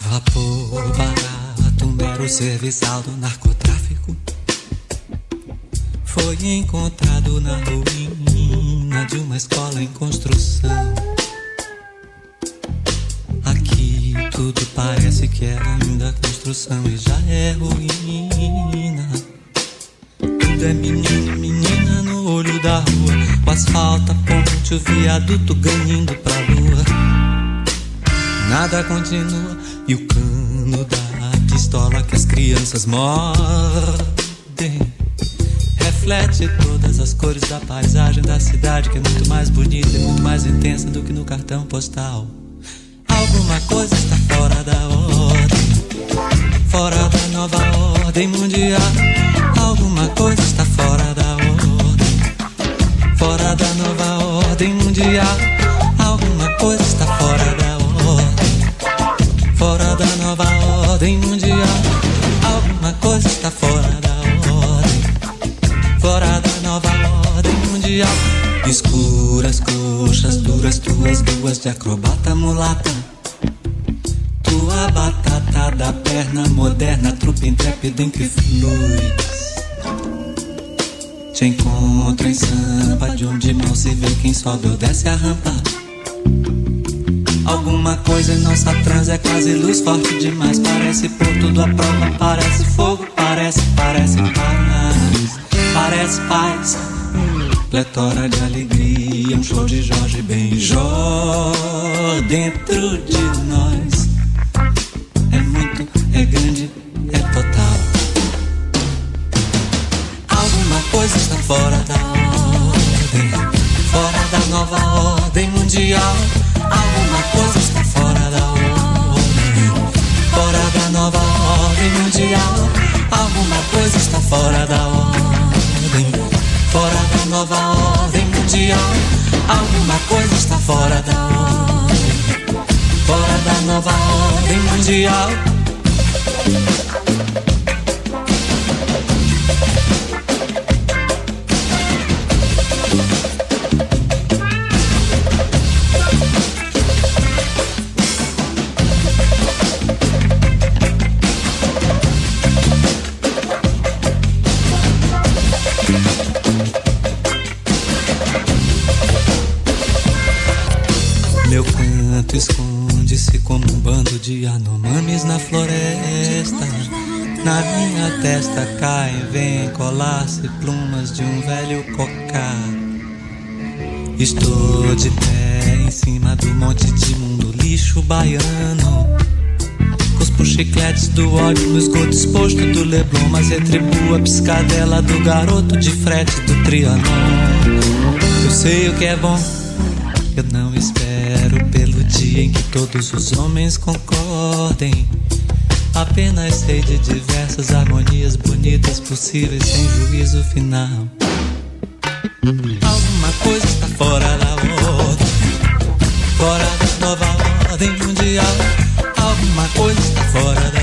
Vapor barato, mero serviçal do narcotráfico. Foi encontrado na ruína de uma escola em construção. Aqui tudo parece que é ainda construção e já é ruína. Tudo é menino, menina no olho da rua. O asfalto, a ponte, o viaduto ganhando pra lua. Nada continua e o cano da pistola que as crianças mordem reflete todas as cores da paisagem da cidade que é muito mais bonita e muito mais intensa do que no cartão postal. Alguma coisa está fora da ordem, fora da nova ordem mundial. Alguma coisa está fora da ordem, fora da nova ordem mundial. Mundial. Escuras coxas duras, tuas duas de acrobata mulata. Tua batata da perna moderna, trupe intrépida em que flui. Te encontro em sampa, de onde mal se vê quem sobe ou desce a rampa. Alguma coisa em nossa trans é quase luz forte demais. Parece pôr tudo à prova, parece fogo, parece, parece paz. Parece paz, pletora de alegria. Um show de Jorge Benjó dentro de nós. É muito, é grande, é total. Alguma coisa está fora da ordem, fora da nova ordem mundial. Alguma coisa está fora da ordem, fora da nova ordem mundial. Alguma coisa está fora da ordem, fora nova ordem mundial. Alguma coisa está fora da ordem, fora da nova ordem mundial. Colar-se plumas de um velho cocá. Estou de pé em cima do monte de mundo lixo baiano. Cuspo chicletes do ódio no esgoto exposto do Leblon, mas retribuo a piscadela do garoto de frete do Trianon. Eu sei o que é bom. Eu não espero pelo dia em que todos os homens concordem. Apenas sei de diversas harmonias bonitas possíveis sem juízo final. Alguma coisa está fora da ordem, fora da nova ordem mundial. Alguma coisa está fora da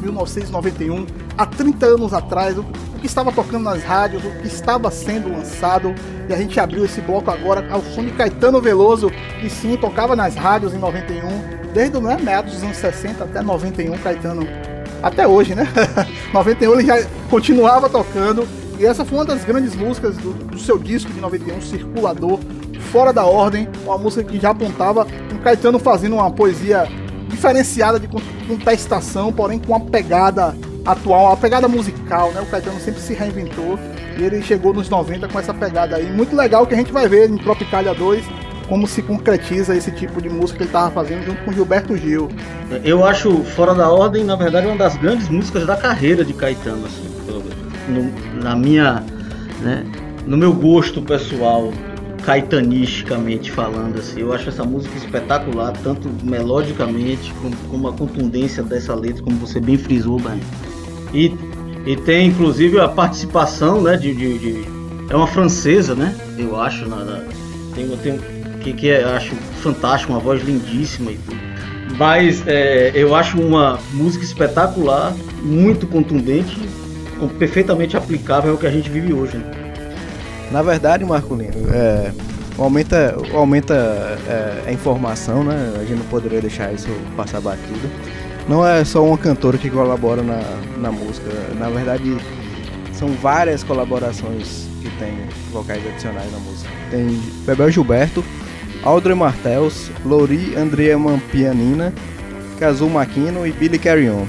1991, há 30 anos atrás, o que estava tocando nas rádios, o que estava sendo lançado. E a gente abriu esse bloco agora ao som de Caetano Veloso, que sim, tocava nas rádios em 91, desde né, meados dos anos 60 até 91, Caetano. Até hoje, né? 91 ele já continuava tocando. E essa foi uma das grandes músicas do, do seu disco de 91, Circulador, Fora da Ordem, uma música que já apontava um Caetano fazendo uma poesia diferenciada de con- contestação, porém com uma pegada atual, uma pegada musical, né? O Caetano sempre se reinventou e ele chegou nos 90 com essa pegada aí. Muito legal que a gente vai ver em Tropicalia 2 como se concretiza esse tipo de música que ele tava fazendo junto com Gilberto Gil. Eu acho Fora da Ordem, na verdade, uma das grandes músicas da carreira de Caetano, assim, no- na minha, né, no meu gosto pessoal, caetanisticamente falando, assim, eu acho essa música espetacular, tanto melodicamente como, como a contundência dessa letra, como você bem frisou, bem. E, e tem inclusive a participação, né, de, de- de- é uma francesa, né, eu acho, na, na- tem, tem que, que é, acho fantástico, uma voz lindíssima e tudo. Mas é, eu acho uma música espetacular, muito contundente, perfeitamente aplicável ao que a gente vive hoje. Né? Na verdade, Marcolino, é, o aumenta, aumenta é, a informação, né? A gente não poderia deixar isso passar batido. Não é só uma cantora que colabora na, na música. Na verdade, são várias colaborações que tem vocais adicionais na música. Tem Bebel Gilberto, Audrey Martels, Lori Andrea Mampianina, Kazu Makino e Billy Carrion.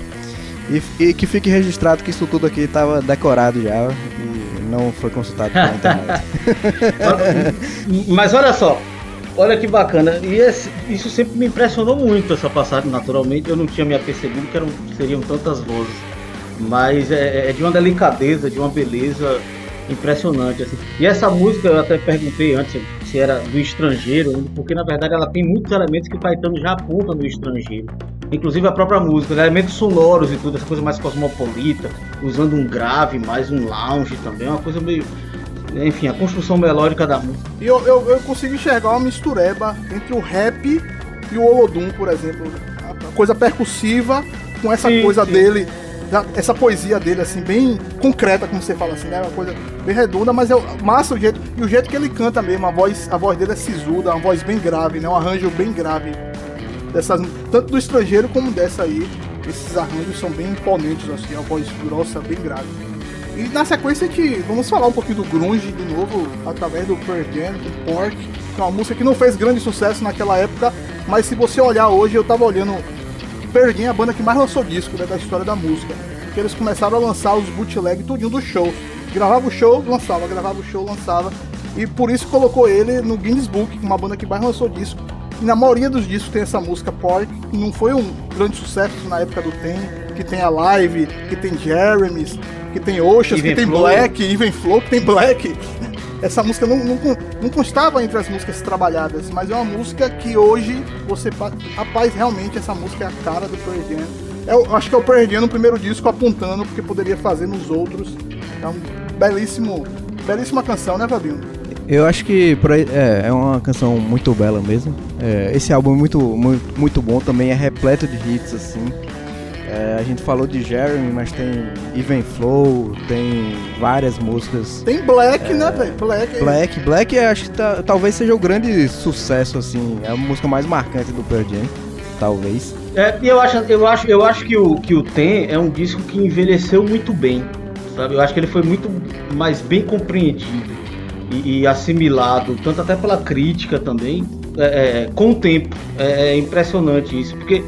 E, e que fique registrado que isso tudo aqui estava decorado já e não foi consultado pela internet. Mas olha só, olha que bacana. E esse- isso sempre me impressionou muito, essa passagem, naturalmente. Eu não tinha me apercebido que eram, seriam tantas vozes. Mas é, é de uma delicadeza, de uma beleza impressionante. assim. E essa música eu até perguntei antes se era do estrangeiro, porque na verdade ela tem muitos elementos que o Caetano já aponta no estrangeiro. Inclusive a própria música, né? elementos sonoros e tudo, essa coisa mais cosmopolita, usando um grave, mais um lounge também, uma coisa meio. Enfim, a construção melódica da música. E eu, eu, eu consigo enxergar uma mistureba entre o rap e o Olodum, por exemplo. A coisa percussiva com essa Sim, coisa sim. dele, essa poesia dele, assim, bem concreta, como você fala assim, né? Uma coisa bem redonda, mas é massa o jeito. E o jeito que ele canta mesmo, a voz, a voz dele é sisuda, uma voz bem grave, né? Um arranjo bem grave. Dessas, tanto do estrangeiro como dessa aí. Esses arranjos são bem imponentes, assim, a voz grossa, bem grave. E na sequência que vamos falar um pouquinho do grunge de novo através do Pearl Jam, do Pork, que é uma música que não fez grande sucesso naquela época, mas se você olhar hoje, eu tava olhando Pearl Jam é a banda que mais lançou disco né, da história da música, que eles começaram a lançar os bootleg tudinho do show. Gravava o show, lançava, gravava o show, lançava. E por isso colocou ele no Guinness Book, uma banda que mais lançou disco. E na maioria dos discos tem essa música Pork, que não foi um grande sucesso na época do Tem, que tem a Live, que tem Jeremy's, que tem Oceans, que Even tem Flow. Black, Even Flow, que tem Black. Essa música não, não, não constava entre as músicas trabalhadas, mas é uma música que hoje você. pa- Rapaz, realmente essa música é a cara do Pearl Jam. Eu acho que é o Pearl Jam no primeiro disco apontando porque poderia fazer nos outros. É um belíssimo. Belíssima canção, né, Fabinho? Eu acho que é, é uma canção muito bela mesmo. É, esse álbum é muito, muito, muito bom também, é repleto de hits assim. É, a gente falou de Jeremy, mas tem Even Flow, tem várias músicas. Tem Black, né, velho? Black. Black, Black eu acho que tá- talvez seja o grande sucesso assim, é a música mais marcante do Pearl Jam, talvez. É, e eu acho, eu acho, eu acho que o que o Tem é um disco que envelheceu muito bem, sabe? Eu acho que ele foi muito mais bem compreendido e, e assimilado, tanto até pela crítica também, é, é, com o tempo. É, é impressionante isso, porque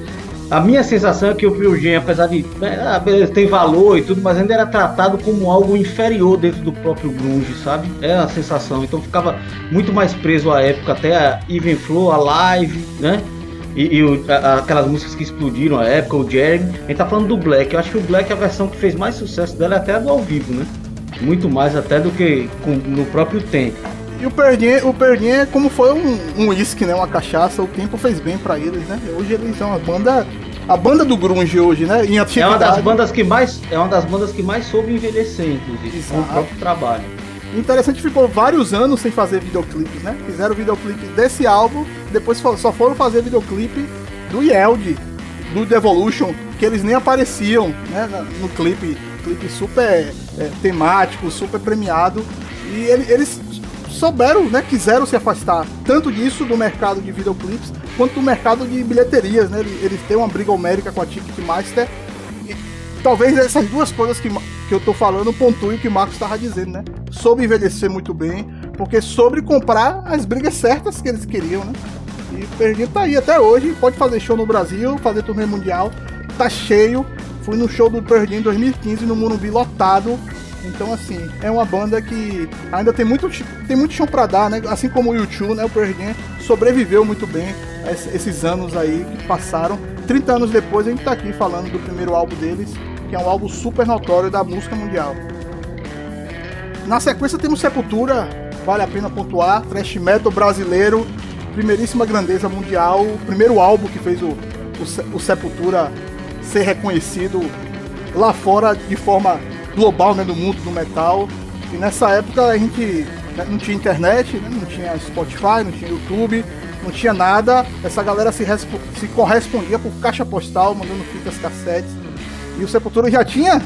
a minha sensação é que o Pearl Jam, apesar de né, ah, tem valor e tudo, mas ainda era tratado como algo inferior dentro do próprio grunge, sabe? É a sensação. Então ficava muito mais preso à época, até a Even Flow, a Live, né? E, e o- a- aquelas músicas que explodiram a época, o Jeremy. A gente tá falando do Black. Eu acho que o Black, a versão que fez mais sucesso dela é até a do ao vivo, né? Muito mais até do que com- no próprio tempo. E o Jam, o Jam é como foi um um uísque, né? Uma cachaça. O tempo fez bem pra eles, né? Hoje eles são uma banda a banda do grunge hoje, né? Em É atividade. uma das bandas que mais, é uma das bandas que mais soube envelhecer, inclusive, com o próprio trabalho. Interessante, ficou vários anos sem fazer videoclipes, né? Fizeram videoclipe desse álbum, depois só foram fazer videoclipe do Yeld, do Devolution, que eles nem apareciam né, no clipe, clipe super é, temático, super premiado. E ele- eles souberam, né? Quiseram se afastar tanto disso do mercado de videoclipes quanto do mercado de bilheterias, né? Eles, têm uma briga homérica com a Ticketmaster e talvez essas duas coisas que, que eu tô falando pontuem o que o Marcos estava dizendo, né? Soube envelhecer muito bem, porque soube comprar as brigas certas que eles queriam, né? E o Perdido tá aí até hoje, pode fazer show no Brasil, fazer turnê mundial, tá cheio. Fui no show do Perdido em 2015 no Morumbi lotado. Então, assim, é uma banda que ainda tem muito, tem muito chão pra dar, né? Assim como o YouTube, né? O Pearl Jam sobreviveu muito bem a esse- esses anos aí que passaram. 30 anos depois, a gente tá aqui falando do primeiro álbum deles, que é um álbum super notório da música mundial. Na sequência temos Sepultura, vale a pena pontuar, thrash metal brasileiro, primeiríssima grandeza mundial, primeiro álbum que fez o, o, o Sepultura ser reconhecido lá fora de forma global, né, no mundo do metal. E nessa época a gente né, não tinha internet, né, não tinha Spotify, não tinha YouTube, não tinha nada. Essa galera se, se correspondia por caixa postal, mandando fitas cassetes. E o Sepultura já tinha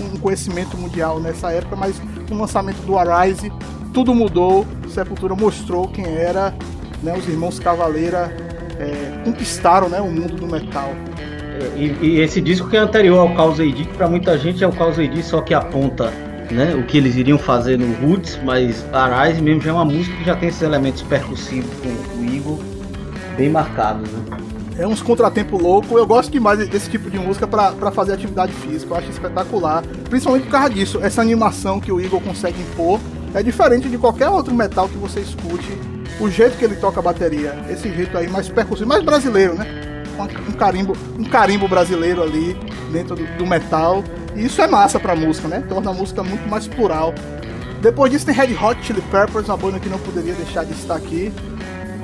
um conhecimento mundial nessa época, mas com o lançamento do Arise, tudo mudou. O Sepultura mostrou quem era, né, os irmãos Cavaleira é, conquistaram né, o mundo do metal. E, e esse disco que é anterior ao Caos AD, que pra muita gente é o Caos AD, só que aponta né, o que eles iriam fazer no Roots, mas a Rise mesmo já é uma música que já tem esses elementos percussivos com o Igor bem marcados. Né? É uns contratempo louco. Eu gosto demais desse tipo de música pra fazer atividade física. Eu acho espetacular. Principalmente por causa disso. Essa animação que o Igor consegue impor é diferente de qualquer outro metal que você escute. O jeito que ele toca a bateria. Esse jeito aí mais percussivo, mais brasileiro, né? Um carimbo, um carimbo brasileiro ali dentro do, do metal. E isso é massa pra música, né? Torna a música muito mais plural. Depois disso tem Red Hot Chili Peppers, uma banda que não poderia deixar de estar aqui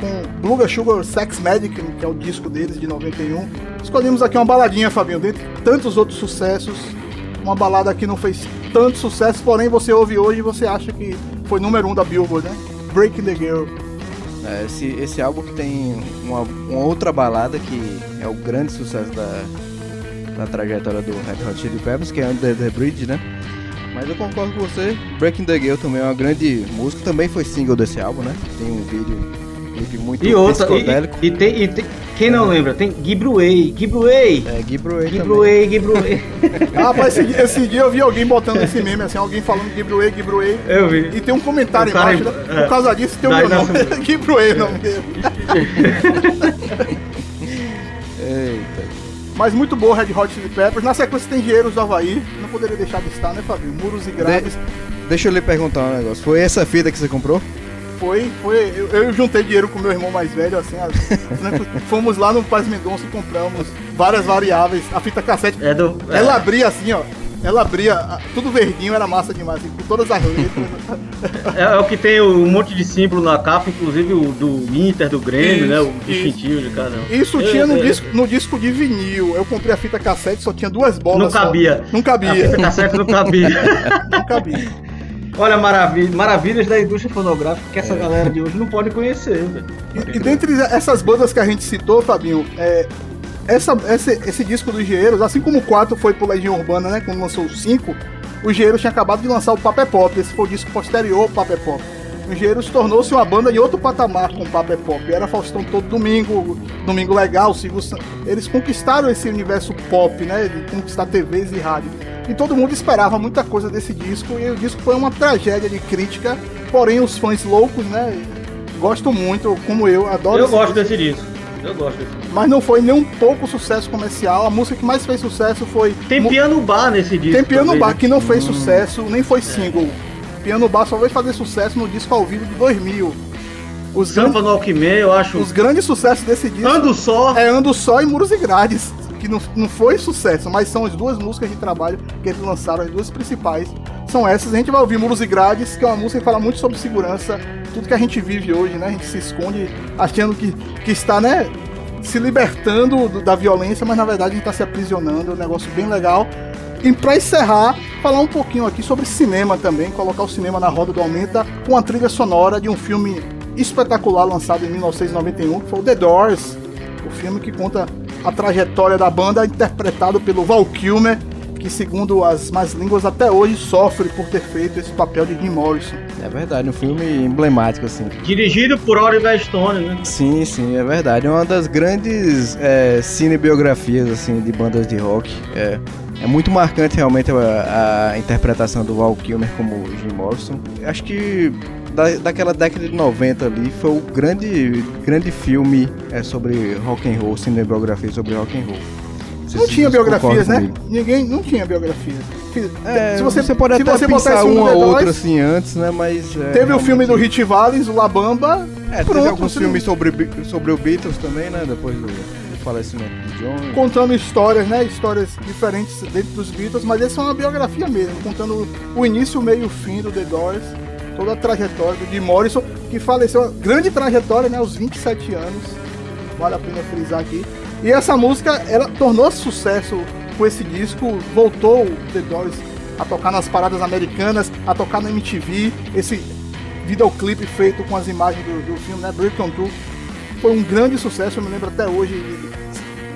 com Bluga Sugar Sex Magic, que é o disco deles de 91. Escolhemos aqui uma baladinha, Fabinho, dentre tantos outros sucessos. Uma balada que não fez tanto sucesso, porém você ouve hoje e você acha que foi número um da Billboard, né? Breaking the Girl. É, esse, esse álbum tem uma, uma outra balada que é o grande sucesso da, da trajetória do Red Hot Chili Peppers, que é Under the Bridge, né? Mas eu concordo com você, Breaking the Girl também é uma grande música, também foi single desse álbum, né? Tem um vídeo, clipe muito E outra, psicodélico. e, e tem, e tem- quem não lembra? Tem Gibruei, Gibruei. É, Gibruei Gibruei, Gibruei. Ah, rapaz, esse, dia- esse dia eu vi alguém botando esse meme, assim, alguém falando Gibruei, Gibruei. Eu vi. E tem um comentário embaixo, em- né? é. Por causa disso tem o meu nome. Gibruei, não mesmo. Eita. Mas muito boa Red Hot Chili Peppers. Na sequência tem Engenheiros do Havaí. Não poderia deixar de estar, né, Fabinho? Muros e Graves. De- deixa eu lhe perguntar um negócio, foi essa fita que você comprou? Foi, foi. Eu, eu juntei dinheiro com meu irmão mais velho, assim. as- né, fomos lá no Paz Mendonça e compramos várias variáveis. A fita cassete. É do, é. Ela abria assim, ó. Ela abria, tudo verdinho, era massa demais, assim, com todas as letras. É, é o que tem um monte de símbolo na capa, inclusive o do Inter, do Grêmio, Isso, né? O distintivo de cada um. Isso É, tinha no é, disco, no disco de vinil. Eu comprei a fita cassete, só tinha duas bolas. Não só. cabia. Não cabia. A fita cassete não cabia. não cabia. Olha, maravilha, maravilhas da indústria fonográfica que essa galera de hoje não pode conhecer, velho. E, e dentre essas bandas que a gente citou, Fabinho, é, essa, esse, esse disco dos Engenheiros, assim como o 4 foi pro Legião Urbana, né? Quando lançou o 5, o Engenheiros tinha acabado de lançar o Papé Pop. Esse foi o disco posterior ao Papé Pop. Engenheiros tornou-se uma banda de outro patamar com o Papé Pop. Era Faustão todo domingo, Domingo Legal, Silvio Santos. Eles conquistaram esse universo pop, né? De conquistar TVs e rádio. E todo mundo esperava muita coisa desse disco. E o disco foi uma tragédia de crítica. Porém, os fãs loucos, né? Gostam muito, como eu, adoro Eu gosto disco. desse disco. Eu gosto desse disco. Mas não foi nem um pouco sucesso comercial. A música que mais fez sucesso foi. Tem piano bar nesse disco. Tem Piano também, Bar, né? que não fez sucesso, nem foi single. Piano Bar só veio fazer sucesso no disco ao vivo de 2000. Os, grandes, no Alquimê, eu acho. os grandes sucessos desse disco Ando só. é Ando Só e Muros e Grades. Que não, não foi sucesso, mas são as duas músicas de trabalho que eles lançaram, as duas principais. São essas. A gente vai ouvir Muros e Grades, que é uma música que fala muito sobre segurança, tudo que a gente vive hoje, né? A gente se esconde achando que, que está, né? se libertando do- da violência, mas na verdade a gente tá se aprisionando, é um negócio bem legal. E pra encerrar, falar um pouquinho aqui sobre cinema também, colocar o cinema na roda do Aumenta com a trilha sonora de um filme espetacular lançado em 1991, que foi o The Doors, o filme que conta a trajetória da banda, interpretado pelo Val Kilmer, que segundo as más línguas até hoje sofre por ter feito esse papel de Jim Morrison. É verdade, um filme emblemático, assim. Dirigido por Oliver Stone, né? Sim, sim, é verdade. É uma das grandes é, cinebiografias, assim, de bandas de rock. É, é muito marcante, realmente, a, a interpretação do Val Kilmer como Jim Morrison. Acho que da, daquela década de 90 ali, foi o grande, grande filme é, sobre rock and roll, cinebiografia sobre rock and roll. Não tinha biografias, né? comigo. Ninguém, não tinha biografias. É, se você, você, pode se até você pensar The ou outra Doors, assim antes, né? Mas é, Teve o filme do Hit Valens, o La Bamba. É, pronto, teve alguns filmes sobre, sobre o Beatles também, né? Depois do, do falecimento do John. contando histórias, né? Histórias diferentes dentro dos Beatles, mas essa é uma biografia mesmo, contando o início, o meio e o fim do The Doors, toda a trajetória do Jim Morrison, que faleceu, grande trajetória, né? Aos 27 anos, vale a pena frisar aqui. E essa música, ela tornou sucesso com esse disco, voltou The Doors a tocar nas paradas americanas, a tocar na MTV, esse videoclipe feito com as imagens do, do filme, né? Break On Through, foi um grande sucesso, eu me lembro até hoje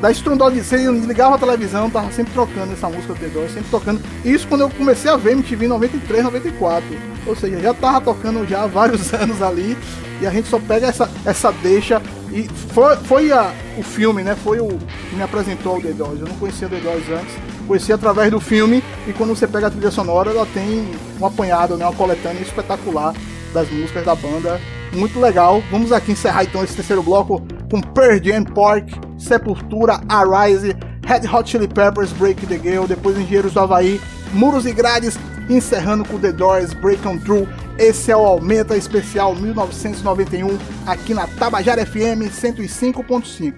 da estrondosa, você ligava a televisão, tava sempre trocando essa música The Doors, sempre tocando. Isso quando eu comecei a ver MTV em 93, 94. Ou seja, já tava tocando já há vários anos ali. E a gente só pega essa, essa deixa. E foi, foi a, o filme, né? Foi o que me apresentou ao The Doors. Eu não conhecia The Doors antes. Conheci através do filme. E quando você pega a trilha sonora, ela tem um apanhado, né? Uma coletânea espetacular das músicas da banda. Muito legal. Vamos aqui encerrar então esse terceiro bloco com Pearl Park, Sepultura, Arise, Red Hot Chili Peppers, Break the Gale, depois Engenheiros do Havaí, Muros e Grades, encerrando com The Doors, Break On Through. Esse é o Aumenta Especial 1991, aqui na Tabajara FM 105.5.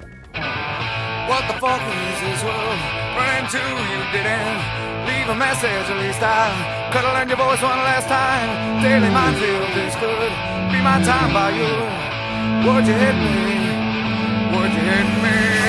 What the fuck is this world? Run into you didn't leave a message. At least I have learned your voice one last time. Daily mind feel this could be my time by you. Would you hit me? Would you hit me?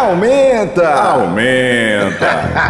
Aumenta! Aumenta!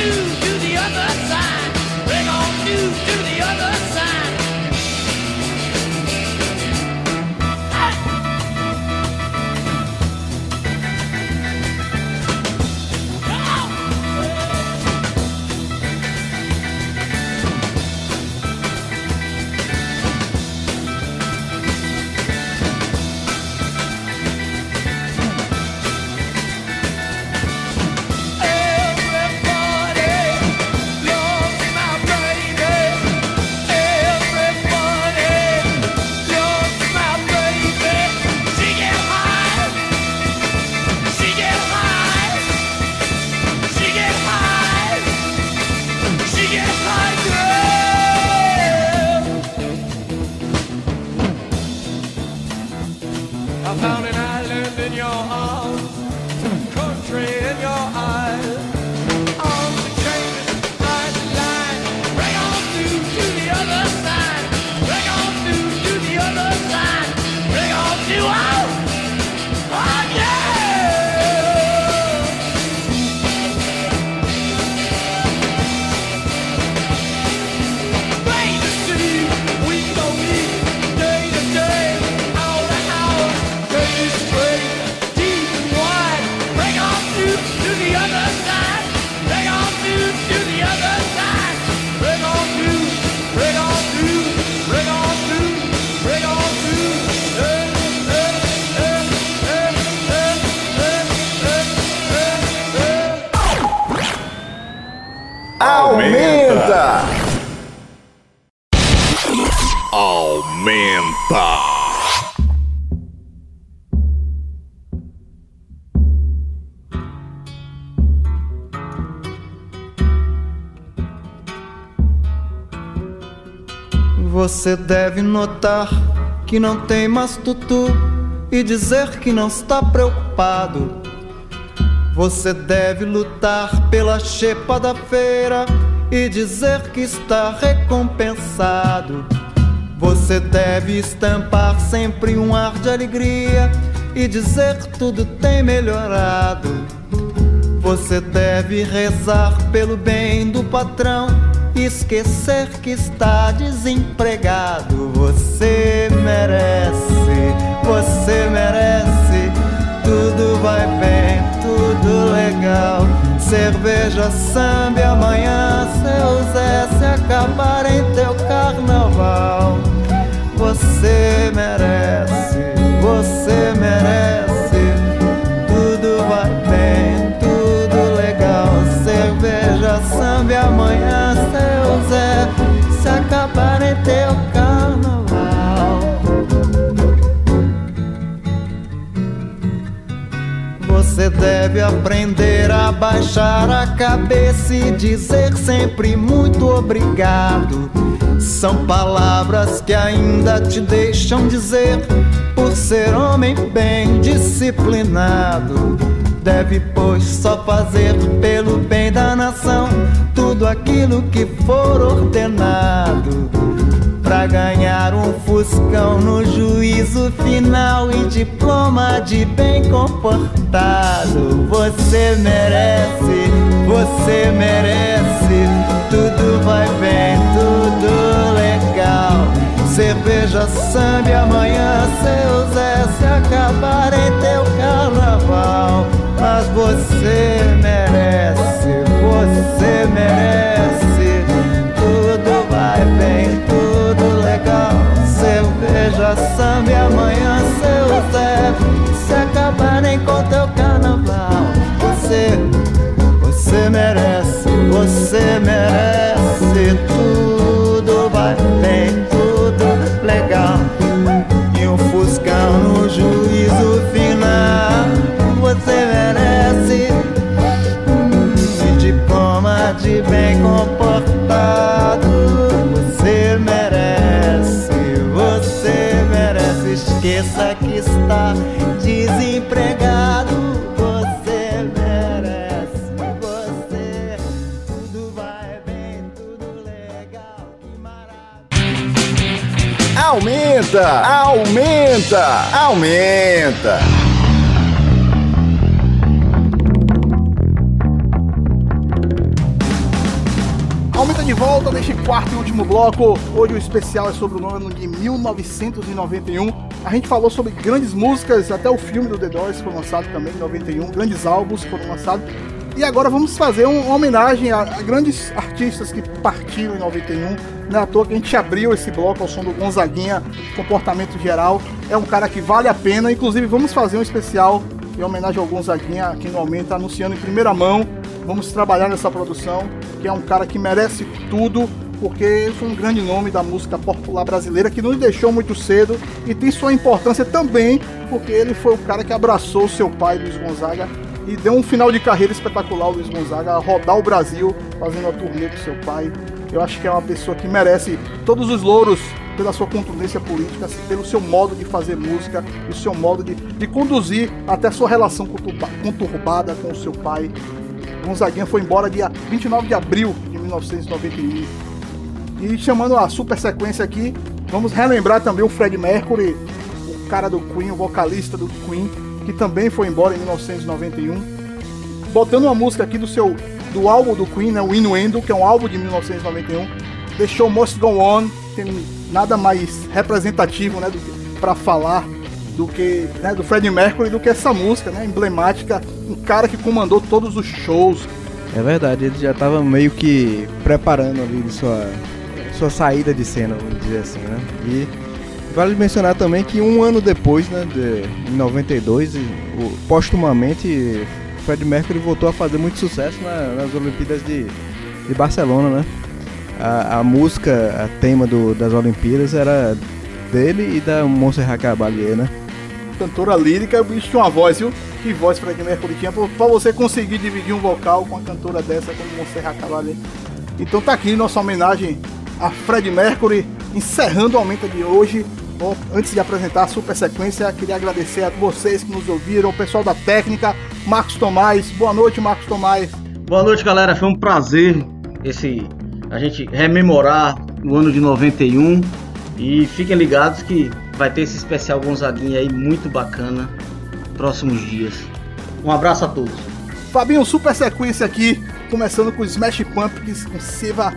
new to the other side. We're gonna new to the other side. Você deve notar que não tem mais tutu e dizer que não está preocupado. Você deve lutar pela chepa da feira e dizer que está recompensado. Você deve estampar sempre um ar de alegria e dizer que tudo tem melhorado. Você deve rezar pelo bem do patrão esquecer que está desempregado. Você merece, você merece. Tudo vai bem, tudo legal. Cerveja, samba amanhã, seu Zé, se acabar em teu carnaval. Você merece, você merece. Deve aprender a baixar a cabeça e dizer sempre muito obrigado. São palavras que ainda te deixam dizer por ser homem bem disciplinado. Deve, pois, só fazer pelo bem da nação tudo aquilo que for ordenado. Ganhar um fuscão no juízo final e diploma de bem comportado. Você merece, você merece. Tudo vai bem, tudo legal. Cerveja, samba amanhã, seu Zé, se acabar em teu carnaval. Mas você merece, você merece. Cerveja, samba e amanhã, seu Zé, se acabarem com teu carnaval. Você, você merece, você merece. Tudo vai bem, tudo legal. E um fuscão no juízo final. Você merece um diploma de bem comportado. Esqueça que está desempregado. Você merece, você. Tudo vai bem, tudo legal. Aumenta! Aumenta! Aumenta! Aumenta de volta neste quarto e último bloco. Hoje o especial é sobre o ano de 1991. A gente falou sobre grandes músicas, até o filme do The Doors foi lançado também em 91, grandes álbuns foram lançados. E agora vamos fazer um- uma homenagem a, grandes artistas que partiram em 91. Não é à toa que a gente abriu esse bloco ao som do Gonzaguinha, comportamento geral. É um cara que vale a pena. Inclusive, vamos fazer um especial em homenagem ao Gonzaguinha aqui no Aumenta, anunciando em primeira mão. Vamos trabalhar nessa produção, que é um cara que merece tudo, porque foi um grande nome da música popular brasileira que nos deixou muito cedo e tem sua importância também, porque ele foi o cara que abraçou seu pai, Luiz Gonzaga, e deu um final de carreira espetacular ao Luiz Gonzaga, a rodar o Brasil fazendo a turnê com seu pai. Eu acho que é uma pessoa que merece todos os louros pela sua contundência política, pelo seu modo de fazer música, o seu modo de, de conduzir até sua relação conturba- conturbada com o seu pai. Gonzaguinha foi embora dia 29 de abril de 1991. E chamando a super sequência aqui, vamos relembrar também o Fred Mercury, o cara do Queen, o vocalista do Queen, que também foi embora em 1991. Botando uma música aqui do seu do álbum do Queen, né, o Innuendo, que é um álbum de 1991. The Show Must Go On, tem nada mais representativo, né, para falar do que né, do Fred Mercury do que essa música, né, emblemática, um cara que comandou todos os shows, É verdade, ele já tava meio que preparando ali de sua, sua saída de cena, vamos dizer assim, né? E vale mencionar também que um ano depois, né, de, em 92, e, o, postumamente, Fred Mercury voltou a fazer muito sucesso na- nas Olimpíadas de, de Barcelona, né? A, a música, a tema do- das Olimpíadas era dele e da Montserrat Caballé, né? cantora lírica, bicho tinha uma voz, viu? Que voz Fred Mercury tinha pra, você conseguir dividir um vocal com uma cantora dessa como Monserrat Caballé. Então tá aqui nossa homenagem a Fred Mercury, encerrando o aumento de hoje. Ó, antes de apresentar a super sequência, queria agradecer a vocês que nos ouviram, o pessoal da técnica, Marcos Tomás. Boa noite, Marcos Tomás. Boa noite, galera. Foi um prazer esse a gente rememorar o ano de 91 e fiquem ligados que vai ter esse especial Gonzaguinha aí muito bacana próximos dias. Um abraço a todos. Fabinho, super sequência aqui, começando com Smash Pumpkins, com Siva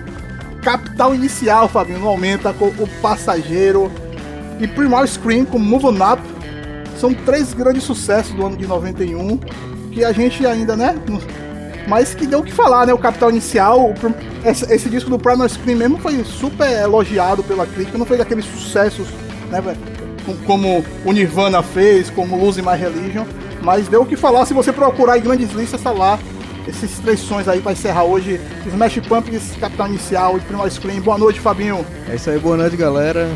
Capital Inicial, Fabinho, não aumenta, com o Passageiro e Primal Scream com Move On Up. São três grandes sucessos do ano de 91, que a gente ainda, né, mas que deu o que falar, né, o Capital Inicial, o esse, esse disco do Primal Scream mesmo foi super elogiado pela crítica, não foi daqueles sucessos, né, como o Nirvana fez, como Lose My Religion, mas deu o que falar, se você procurar em grandes listas, tá lá, esses três sons aí pra encerrar hoje, Smash Pumpkins, Capital Inicial e Primal Scream. Boa noite, Fabinho. É isso aí, boa noite galera.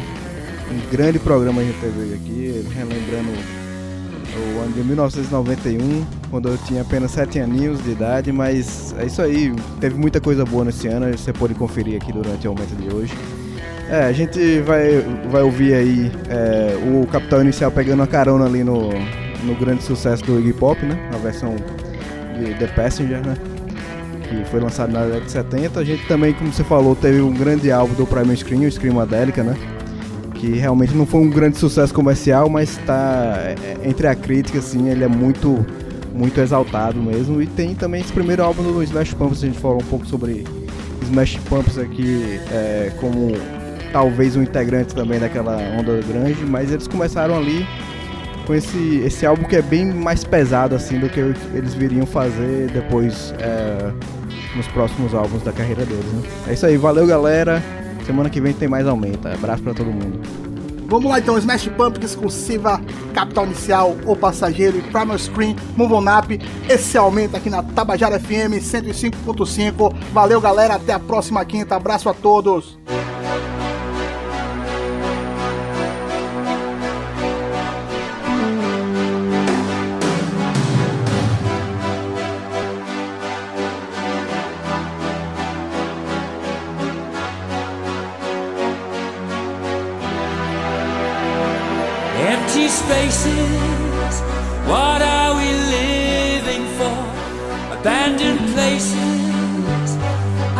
Um grande programa a gente teve aqui, relembrando o ano de 1991, quando eu tinha apenas 7 aninhos de idade, mas é isso aí, teve muita coisa boa nesse ano, você pode conferir aqui durante o aumento de hoje. É, a gente vai, vai ouvir aí é, o Capital Inicial pegando a carona ali no, no grande sucesso do Iggy Pop, né? A versão de The Passenger, né? que foi lançado na década de 70. A gente também, como você falou, teve um grande álbum do Primal Scream, o Screamadelica, né? Que realmente não foi um grande sucesso comercial, mas tá é, entre a crítica, assim, ele é muito muito exaltado mesmo. E tem também esse primeiro álbum do Smash Pumpkins, a gente falou um pouco sobre Smash Pumpkins aqui é, como talvez um integrante também daquela onda grande, mas eles começaram ali com esse, esse álbum que é bem mais pesado assim do que eles viriam fazer depois é, nos próximos álbuns da carreira deles. Né? É isso aí, valeu galera. Semana que vem tem mais aumenta. Abraço pra todo mundo. Vamos lá então, Smash Pumpkins com Siva, Capital Inicial, O Passageiro e Primal Screen, Move On Up. Esse aumenta aqui na Tabajara FM 105.5. Valeu galera, até a próxima quinta. Abraço a todos.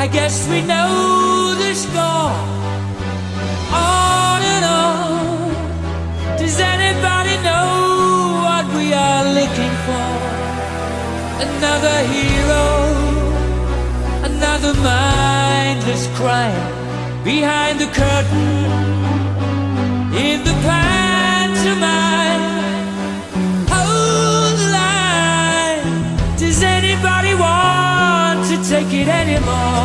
I guess we know the score. On and on, does anybody know what we are looking for? Another hero, another mindless crime behind the curtain in the pantomime. Hold the line. Does anybody want to take it anymore?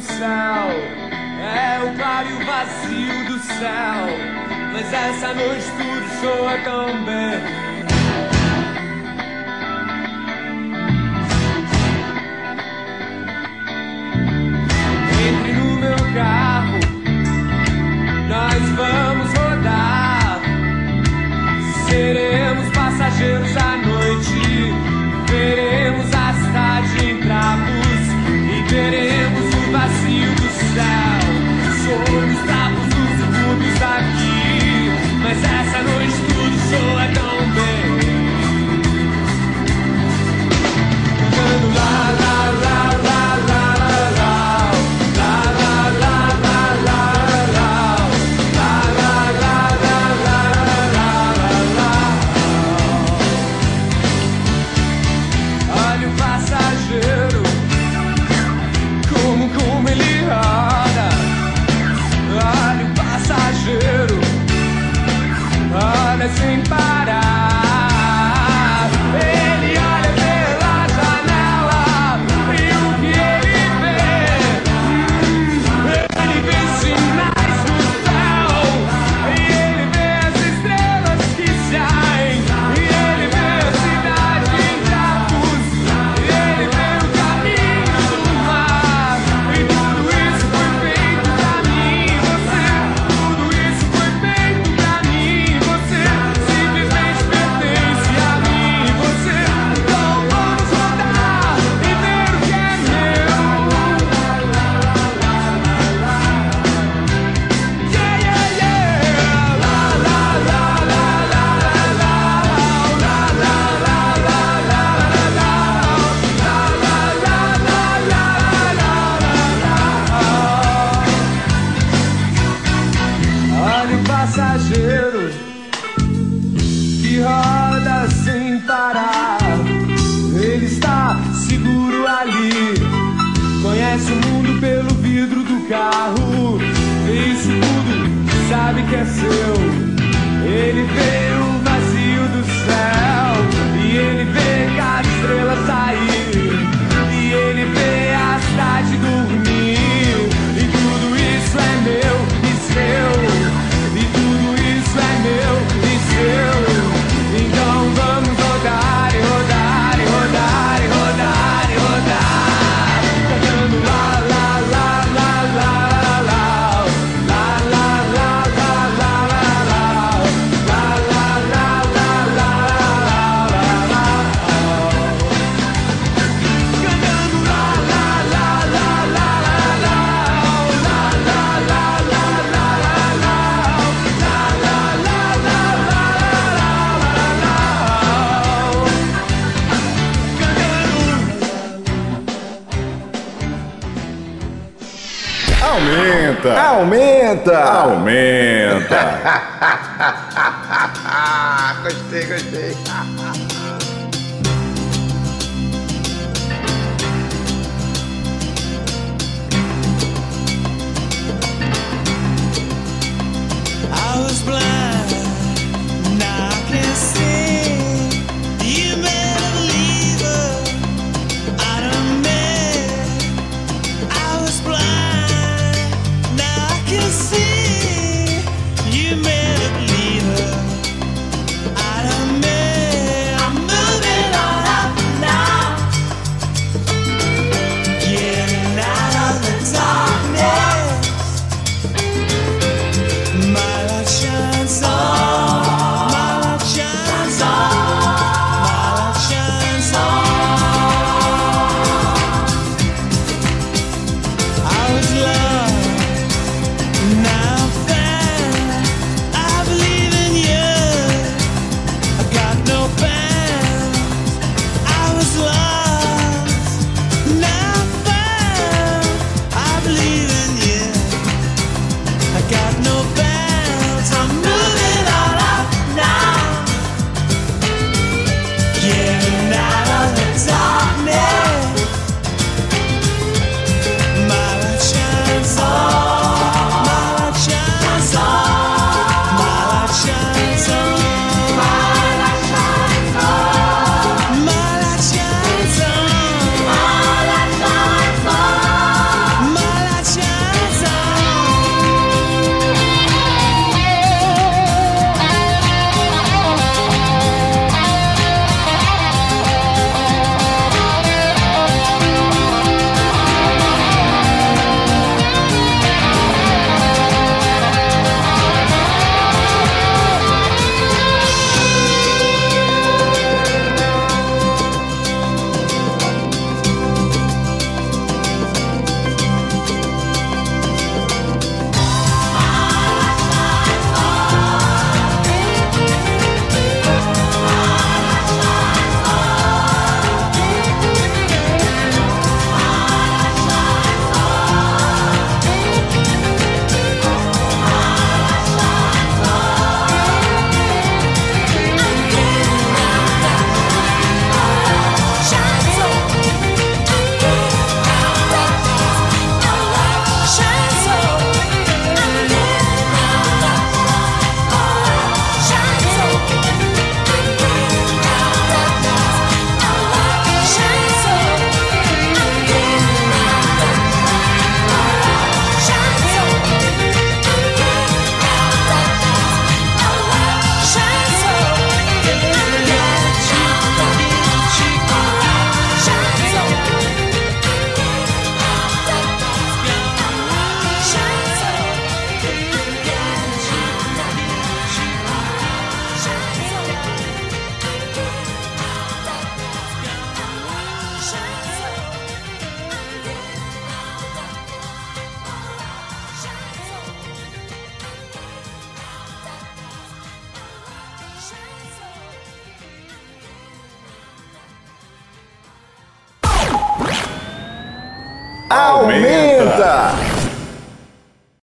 é o claro e o vazio do céu. Mas essa noite tudo soa tão bem. aumenta! Aumenta! gostei, gostei.